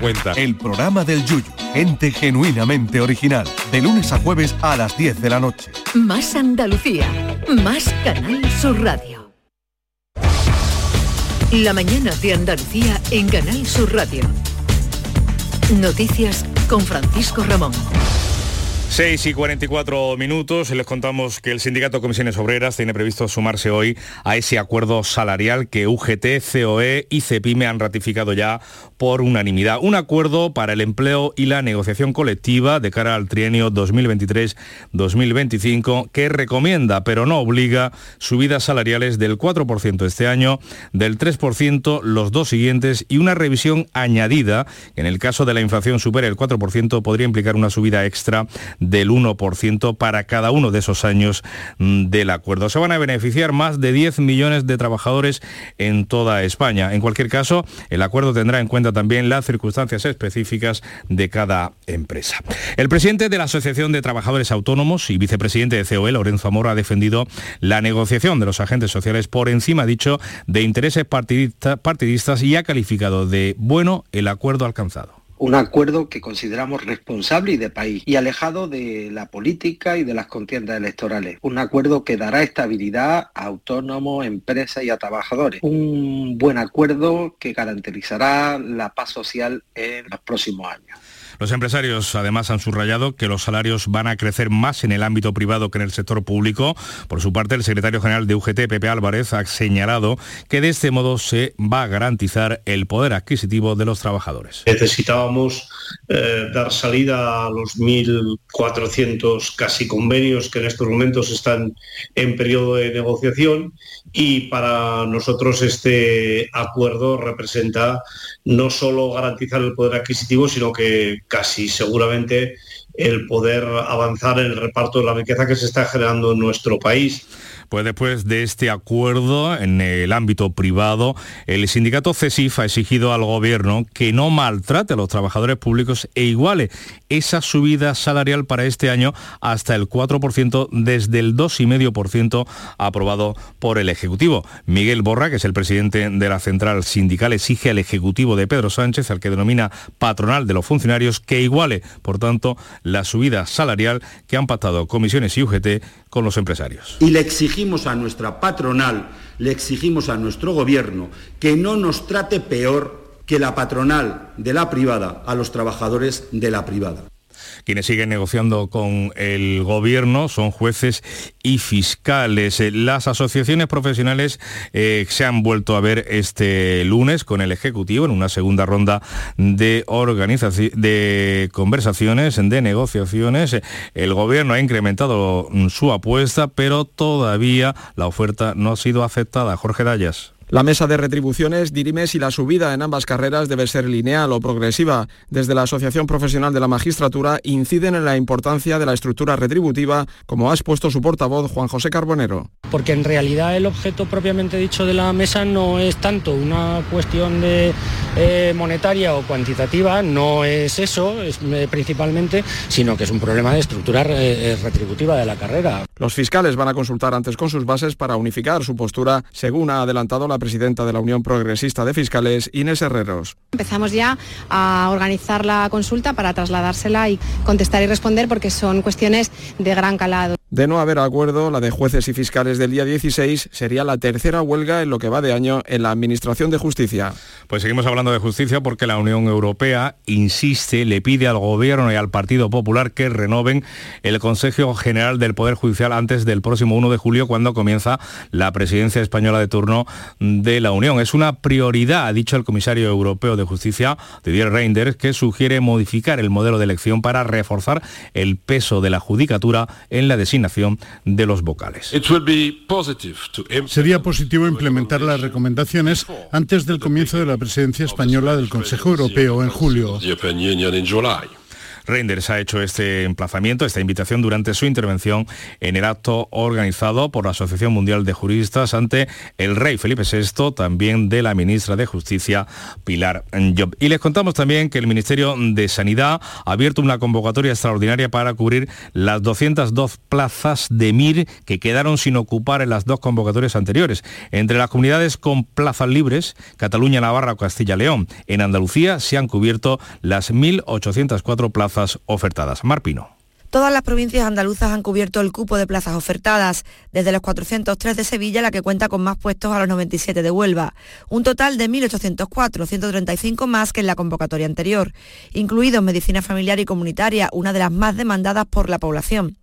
cuenta. El programa del Yuyu, ente genuinamente original, de lunes a jueves a las 10 de la noche. Más Andalucía, más Canal Sur Radio. La mañana de Andalucía en Canal Sur Radio. Noticias con Francisco Ramón. 6 y 44 minutos, les contamos que el Sindicato de Comisiones Obreras tiene previsto sumarse hoy a ese acuerdo salarial que UGT, COE y CEPIME han ratificado ya por unanimidad. Un acuerdo para el empleo y la negociación colectiva de cara al trienio 2023-2025 que recomienda, pero no obliga, subidas salariales del 4% este año, del 3% los dos siguientes y una revisión añadida que en el caso de la inflación supere el 4% podría implicar una subida extra del 1% para cada uno de esos años mm, del acuerdo. Se van a beneficiar más de 10 millones de trabajadores en toda España. En cualquier caso, el acuerdo tendrá en cuenta también las circunstancias específicas de cada empresa. El presidente de la Asociación de Trabajadores Autónomos y vicepresidente de COE, Lorenzo Amor, ha defendido la negociación de los agentes sociales por encima, dicho, de intereses partidistas y ha calificado de bueno el acuerdo alcanzado un acuerdo que consideramos responsable y de país y alejado de la política y de las contiendas electorales. Un acuerdo que dará estabilidad a autónomos, empresas y a trabajadores. Un buen acuerdo que garantizará la paz social en los próximos años. Los empresarios además han subrayado que los salarios van a crecer más en el ámbito privado que en el sector público. Por su parte, el secretario general de UGT, Pepe Álvarez, ha señalado que de este modo se va a garantizar el poder adquisitivo de los trabajadores. Necesitábamos eh, dar salida a los 1.400 casi convenios que en estos momentos están en periodo de negociación y para nosotros este acuerdo representa no solo garantizar el poder adquisitivo, sino que casi seguramente el poder avanzar en el reparto de la riqueza que se está generando en nuestro país. Pues después de este acuerdo en el ámbito privado, el sindicato CESIF ha exigido al gobierno que no maltrate a los trabajadores públicos e iguale esa subida salarial para este año hasta el 4% desde el 2,5% aprobado por el Ejecutivo. Miguel Borra, que es el presidente de la central sindical, exige al Ejecutivo de Pedro Sánchez, al que denomina patronal de los funcionarios, que iguale, por tanto, la subida salarial que han pactado comisiones y UGT con los empresarios. Exigimos a nuestra patronal, le exigimos a nuestro gobierno que no nos trate peor que la patronal de la privada a los trabajadores de la privada. Quienes siguen negociando con el gobierno son jueces y fiscales. Eh, las asociaciones profesionales eh, se han vuelto a ver este lunes con el Ejecutivo en una segunda ronda de, de conversaciones, de negociaciones. El gobierno ha incrementado su apuesta, pero todavía la oferta no ha sido aceptada. Jorge Dallas. La mesa de retribuciones dirime si la subida en ambas carreras debe ser lineal o progresiva. Desde la Asociación Profesional de la Magistratura inciden en la importancia de la estructura retributiva, como ha expuesto su portavoz Juan José Carbonero. Porque en realidad el objeto propiamente dicho de la mesa no es tanto una cuestión de, eh, monetaria o cuantitativa, no es eso es, eh, principalmente, sino que es un problema de estructura eh, retributiva de la carrera. Los fiscales van a consultar antes con sus bases para unificar su postura, según ha adelantado la presidenta de la Unión Progresista de Fiscales, Inés Herreros. Empezamos ya a organizar la consulta para trasladársela y contestar y responder porque son cuestiones de gran calado. De no haber acuerdo, la de jueces y fiscales del día 16 sería la tercera huelga en lo que va de año en la Administración de Justicia. Pues seguimos hablando de justicia porque la Unión Europea insiste, le pide al Gobierno y al Partido Popular que renoven el Consejo General del Poder Judicial antes del próximo 1 de julio, cuando comienza la presidencia española de turno de la Unión. Es una prioridad, ha dicho el comisario europeo de justicia, Didier Reinders, que sugiere modificar el modelo de elección para reforzar el peso de la judicatura en la designación designación de los vocales. Sería positivo implementar las recomendaciones antes del comienzo de la presidencia española del Consejo Europeo en julio. Reinders ha hecho este emplazamiento, esta invitación durante su intervención en el acto organizado por la Asociación Mundial de Juristas ante el rey Felipe VI, también de la ministra de Justicia Pilar Job. Y les contamos también que el Ministerio de Sanidad ha abierto una convocatoria extraordinaria para cubrir las 202 plazas de MIR que quedaron sin ocupar en las dos convocatorias anteriores. Entre las comunidades con plazas libres, Cataluña, Navarra o Castilla-León, en Andalucía se han cubierto las 1.804 plazas ofertadas. Marpino. Todas las provincias andaluzas han cubierto el cupo de plazas ofertadas, desde los 403 de Sevilla, la que cuenta con más puestos a los 97 de Huelva. Un total de 1.804, 135 más que en la convocatoria anterior, incluidos medicina familiar y comunitaria, una de las más demandadas por la población.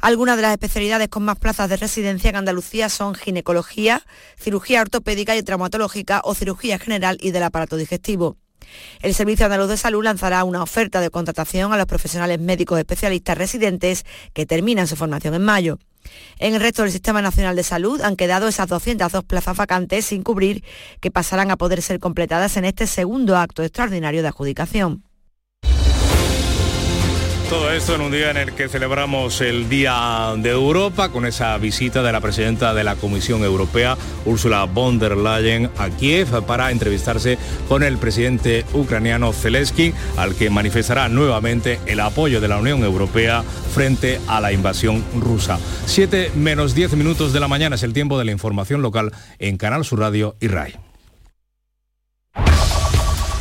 Algunas de las especialidades con más plazas de residencia en Andalucía son ginecología, cirugía ortopédica y traumatológica o cirugía general y del aparato digestivo. El Servicio Andaluz de Salud lanzará una oferta de contratación a los profesionales médicos especialistas residentes que terminan su formación en mayo. En el resto del Sistema Nacional de Salud han quedado esas 202 plazas vacantes sin cubrir que pasarán a poder ser completadas en este segundo acto extraordinario de adjudicación. Todo esto en un día en el que celebramos el Día de Europa con esa visita de la presidenta de la Comisión Europea, Ursula von der Leyen, a Kiev para entrevistarse con el presidente ucraniano Zelensky, al que manifestará nuevamente el apoyo de la Unión Europea frente a la invasión rusa. 7 menos 10 minutos de la mañana es el tiempo de la información local en Canal Sur Radio y RAI.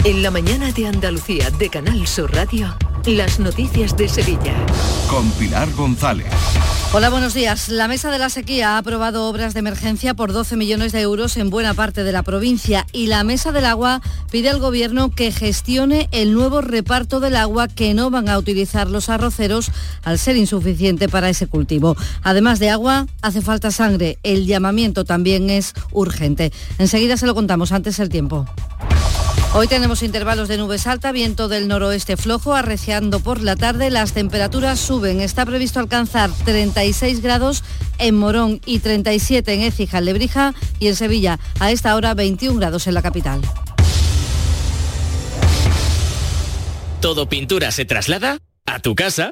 En la mañana de Andalucía de Canal Sur Radio. Las noticias de Sevilla. Con Pilar González. Hola, buenos días. La Mesa de la Sequía ha aprobado obras de emergencia por 12 millones de euros en buena parte de la provincia y la Mesa del Agua pide al Gobierno que gestione el nuevo reparto del agua que no van a utilizar los arroceros al ser insuficiente para ese cultivo. Además de agua, hace falta sangre. El llamamiento también es urgente. Enseguida se lo contamos antes el tiempo. Hoy tenemos intervalos de nubes alta, viento del noroeste flojo, arreciando por la tarde. Las temperaturas suben. Está previsto alcanzar 36 grados en Morón y 37 en Écija, Lebrija y en Sevilla. A esta hora 21 grados en la capital. Todo pintura se traslada a tu casa.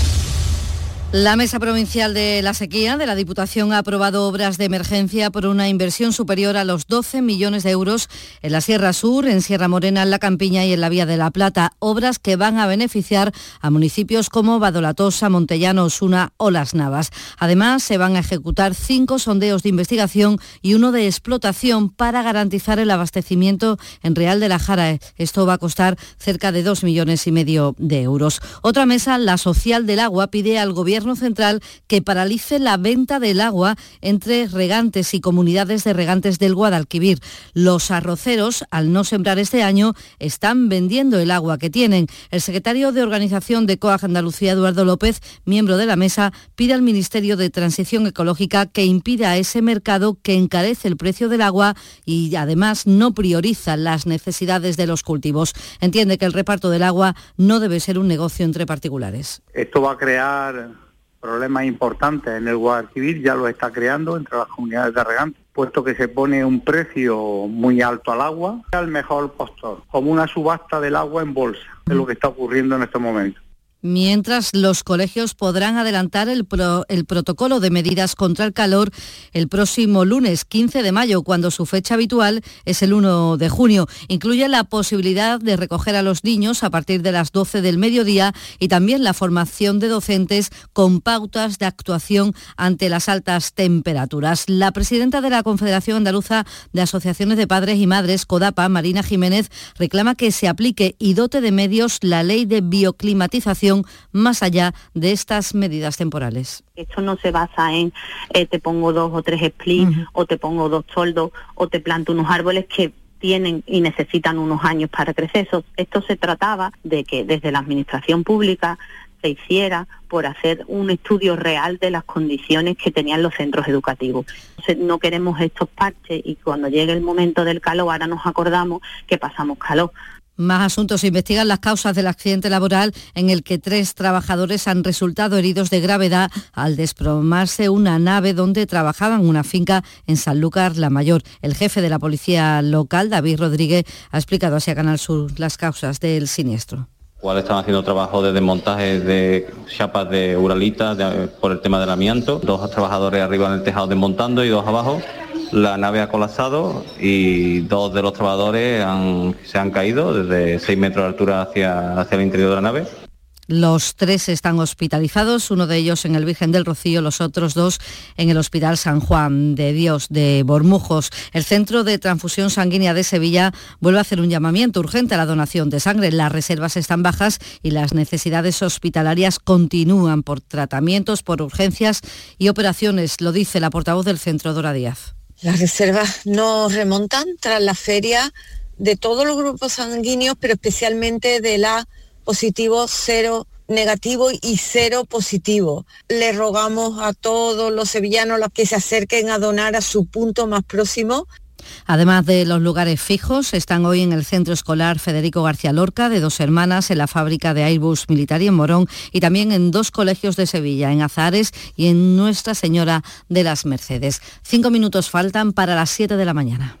La Mesa Provincial de la Sequía de la Diputación ha aprobado obras de emergencia por una inversión superior a los 12 millones de euros en la Sierra Sur, en Sierra Morena, en La Campiña y en la Vía de la Plata. Obras que van a beneficiar a municipios como Badolatosa, Montellano, Osuna o Las Navas. Además, se van a ejecutar cinco sondeos de investigación y uno de explotación para garantizar el abastecimiento en Real de la Jara. Esto va a costar cerca de 2 millones y medio de euros. Otra mesa, la Social del Agua, pide al Gobierno Central que paralice la venta del agua entre regantes y comunidades de regantes del Guadalquivir. Los arroceros, al no sembrar este año, están vendiendo el agua que tienen. El secretario de Organización de COAG Andalucía, Eduardo López, miembro de la mesa, pide al Ministerio de Transición Ecológica que impida ese mercado que encarece el precio del agua y además no prioriza las necesidades de los cultivos. Entiende que el reparto del agua no debe ser un negocio entre particulares. Esto va a crear problemas importantes en el Guadalquivir, ya lo está creando entre las comunidades de regantes, puesto que se pone un precio muy alto al agua, al mejor postor, como una subasta del agua en bolsa, es lo que está ocurriendo en este momento mientras los colegios podrán adelantar el, protocolo de medidas contra el calor el próximo lunes 15 de mayo, cuando su fecha habitual es el 1 de junio. Incluye la posibilidad de recoger a los niños a partir de las 12 del mediodía y también la formación de docentes con pautas de actuación ante las altas temperaturas. La presidenta de la Confederación Andaluza de Asociaciones de Padres y Madres, CODAPA, Marina Jiménez, reclama que se aplique y dote de medios la ley de bioclimatización más allá de estas medidas temporales. Esto no se basa en eh, te pongo dos o tres splits o te pongo dos toldos o te planto unos árboles que tienen y necesitan unos años para crecer. esto se trataba de que desde la administración pública se hiciera por hacer un estudio real de las condiciones que tenían los centros educativos. no queremos estos parches y cuando llegue el momento del calor, ahora nos acordamos que pasamos calor. Más asuntos. Se investigan las causas del accidente laboral en el que tres trabajadores han resultado heridos de gravedad al desplomarse una nave donde trabajaban una finca en Sanlúcar la Mayor. El jefe de la policía local, David Rodríguez, ha explicado hacia Canal Sur las causas del siniestro cual están haciendo trabajo de desmontaje de chapas de uralita por el tema del amianto. Dos trabajadores arriba en el tejado desmontando y dos abajo. La nave ha colapsado y dos de los trabajadores se han caído desde 6 metros de altura hacia, hacia el interior de la nave los tres están hospitalizados, uno de ellos en el Virgen del Rocío, los otros dos en el Hospital San Juan de Dios de Bormujos. El Centro de Transfusión Sanguínea de Sevilla vuelve a hacer un llamamiento urgente a la donación de sangre. Las reservas están bajas y las necesidades hospitalarias continúan por tratamientos, por urgencias y operaciones, lo dice la portavoz del centro, Dora Díaz. Las reservas no remontan tras la feria de todos los grupos sanguíneos, pero especialmente de la positivo, cero negativo y cero positivo. Le rogamos a todos los sevillanos que se acerquen a donar a su punto más próximo Además de los lugares fijos, están hoy en el Centro Escolar Federico García Lorca de Dos Hermanas, en la fábrica de Airbus Militar en Morón, y también en dos colegios de Sevilla, en Azares y en Nuestra Señora de las Mercedes. Cinco minutos faltan para las siete de la mañana.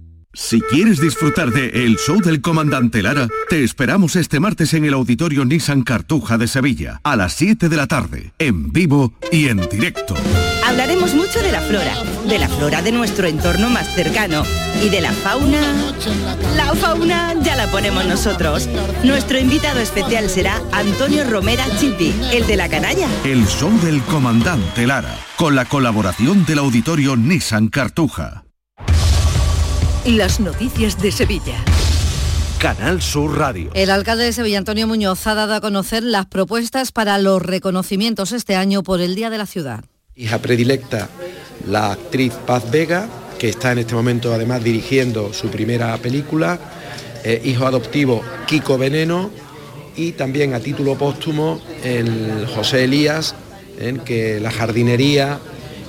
Si quieres disfrutar de El Show del Comandante Lara, te esperamos este martes en el Auditorio Nissan Cartuja de Sevilla, a las 7 de la tarde, en vivo y en directo. Hablaremos mucho de la flora, de la flora de nuestro entorno más cercano y de la fauna. La fauna ya la ponemos nosotros. Nuestro invitado especial será Antonio Romera Chipi, el de la canalla. El Show del Comandante Lara, con la colaboración del Auditorio Nissan Cartuja. Las noticias de Sevilla. Canal Sur Radio. El alcalde de Sevilla, Antonio Muñoz, ha dado a conocer las propuestas para los reconocimientos este año por el Día de la Ciudad. Hija predilecta, la actriz Paz Vega, que está en este momento además dirigiendo su primera película. Eh, hijo adoptivo Kiko Veneno y también a título póstumo el José Elías, en que la jardinería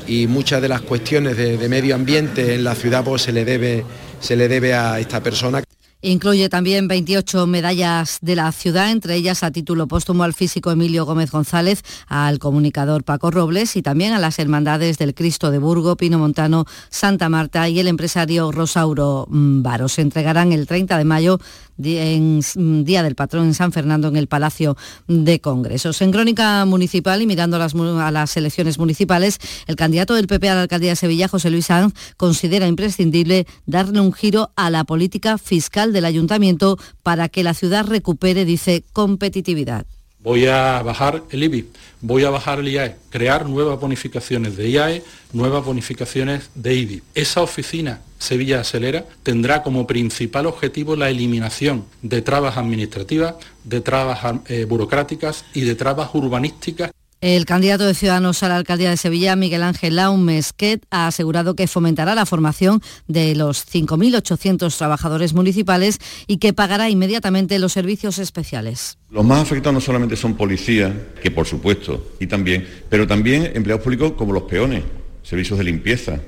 y muchas de las cuestiones de, medio ambiente en la ciudad pues, se, le debe, se le debe a esta persona. Incluye también 28 medallas de la ciudad, entre ellas a título póstumo al físico Emilio Gómez González, al comunicador Paco Robles y también a las hermandades del Cristo de Burgo, Pino Montano, Santa Marta y el empresario Rosauro Varo. Se entregarán el 30 de mayo en Día del Patrón en San Fernando en el Palacio de Congresos. En crónica municipal y mirando a las, elecciones municipales, el candidato del PP a la alcaldía de Sevilla, José Luis Sanz, considera imprescindible darle un giro a la política fiscal del ayuntamiento para que la ciudad recupere, dice, competitividad. Voy a bajar el IBI, voy a bajar el IAE, crear nuevas bonificaciones de IAE, nuevas bonificaciones de IBI. Esa oficina Sevilla Acelera tendrá como principal objetivo la eliminación de trabas administrativas, de trabas eh, burocráticas y de trabas urbanísticas el candidato de Ciudadanos a la alcaldía de Sevilla, Miguel Ángel Mesquet, ha asegurado que fomentará la formación de los 5.800 trabajadores municipales y que pagará inmediatamente los servicios especiales. Los más afectados no solamente son policías, que por supuesto, y también, pero también empleados públicos como los peones, servicios de limpieza,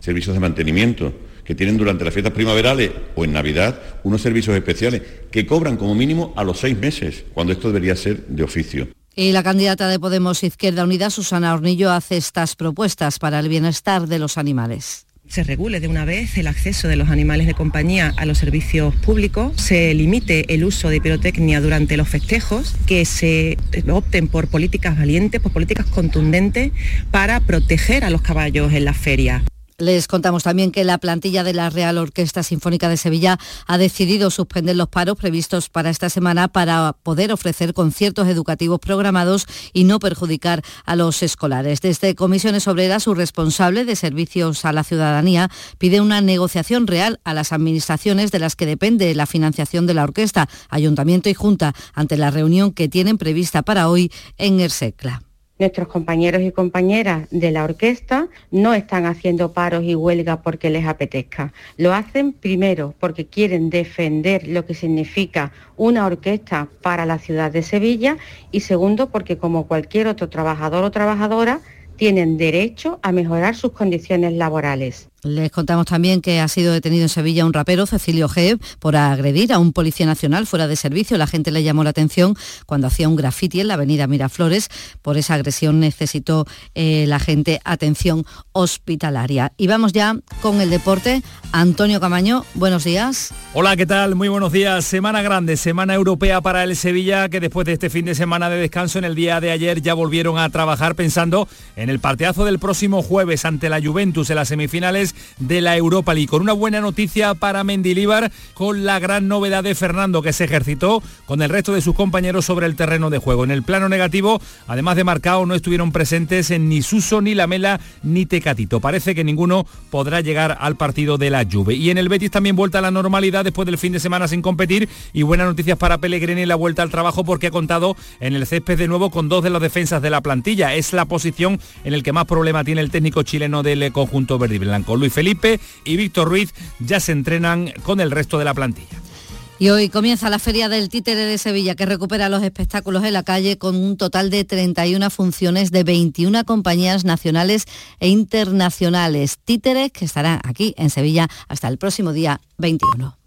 servicios de mantenimiento, que tienen durante las fiestas primaverales o en Navidad unos servicios especiales que cobran como mínimo a los seis meses, cuando esto debería ser de oficio. La candidata de Podemos Izquierda Unida, Susana Hornillo, hace estas propuestas para el bienestar de los animales se regule de una vez el acceso de los animales de compañía a los servicios públicos, se limite el uso de pirotecnia durante los festejos, que se opten por políticas valientes, por políticas contundentes para proteger a los caballos en las ferias. Les contamos también que la plantilla de la Real Orquesta Sinfónica de Sevilla ha decidido suspender los paros previstos para esta semana para poder ofrecer conciertos educativos programados y no perjudicar a los escolares. Desde Comisiones Obreras, su responsable de servicios a la ciudadanía pide una negociación real a las administraciones de las que depende la financiación de la orquesta, ayuntamiento y junta, ante la reunión que tienen prevista para hoy en Ersecla. Nuestros compañeros y compañeras de la orquesta no están haciendo paros y huelgas porque les apetezca. Lo hacen primero porque quieren defender lo que significa una orquesta para la ciudad de Sevilla y segundo porque como cualquier otro trabajador o trabajadora tienen derecho a mejorar sus condiciones laborales. Les contamos también que ha sido detenido en Sevilla un rapero, Cecilio G, por agredir a un policía nacional fuera de servicio. La gente le llamó la atención cuando hacía un grafiti en la avenida Miraflores. Por esa agresión necesitó eh, la gente atención hospitalaria. Y vamos ya con el deporte. Antonio Camaño, buenos días. Hola, ¿qué tal? Muy buenos días. Semana grande, semana europea para el Sevilla, que después de este fin de semana de descanso en el día de ayer ya volvieron a trabajar pensando en el parteazo del próximo jueves ante la Juventus en las semifinales de la Europa League. Con una buena noticia para Mendilíbar, con la gran novedad de Fernando que se ejercitó con el resto de sus compañeros sobre el terreno de juego. En el plano negativo, además de Marcao, no estuvieron presentes en ni Suso, ni Lamela, ni Tecatito. Parece que ninguno podrá llegar al partido de la Juve. Y en el Betis también vuelta a la normalidad después del fin de semana sin competir y buenas noticias para Pellegrini la vuelta al trabajo porque ha contado en el césped de nuevo con dos de las defensas de la plantilla. Es la posición en el que más problema tiene el técnico chileno del conjunto verde y blanco. Luis Felipe y Víctor Ruiz ya se entrenan con el resto de la plantilla. Y hoy comienza la Feria del Títere de Sevilla, que recupera los espectáculos en la calle con un total de 31 funciones de 21 compañías nacionales e internacionales. Títeres que estarán aquí en Sevilla hasta el próximo día 21.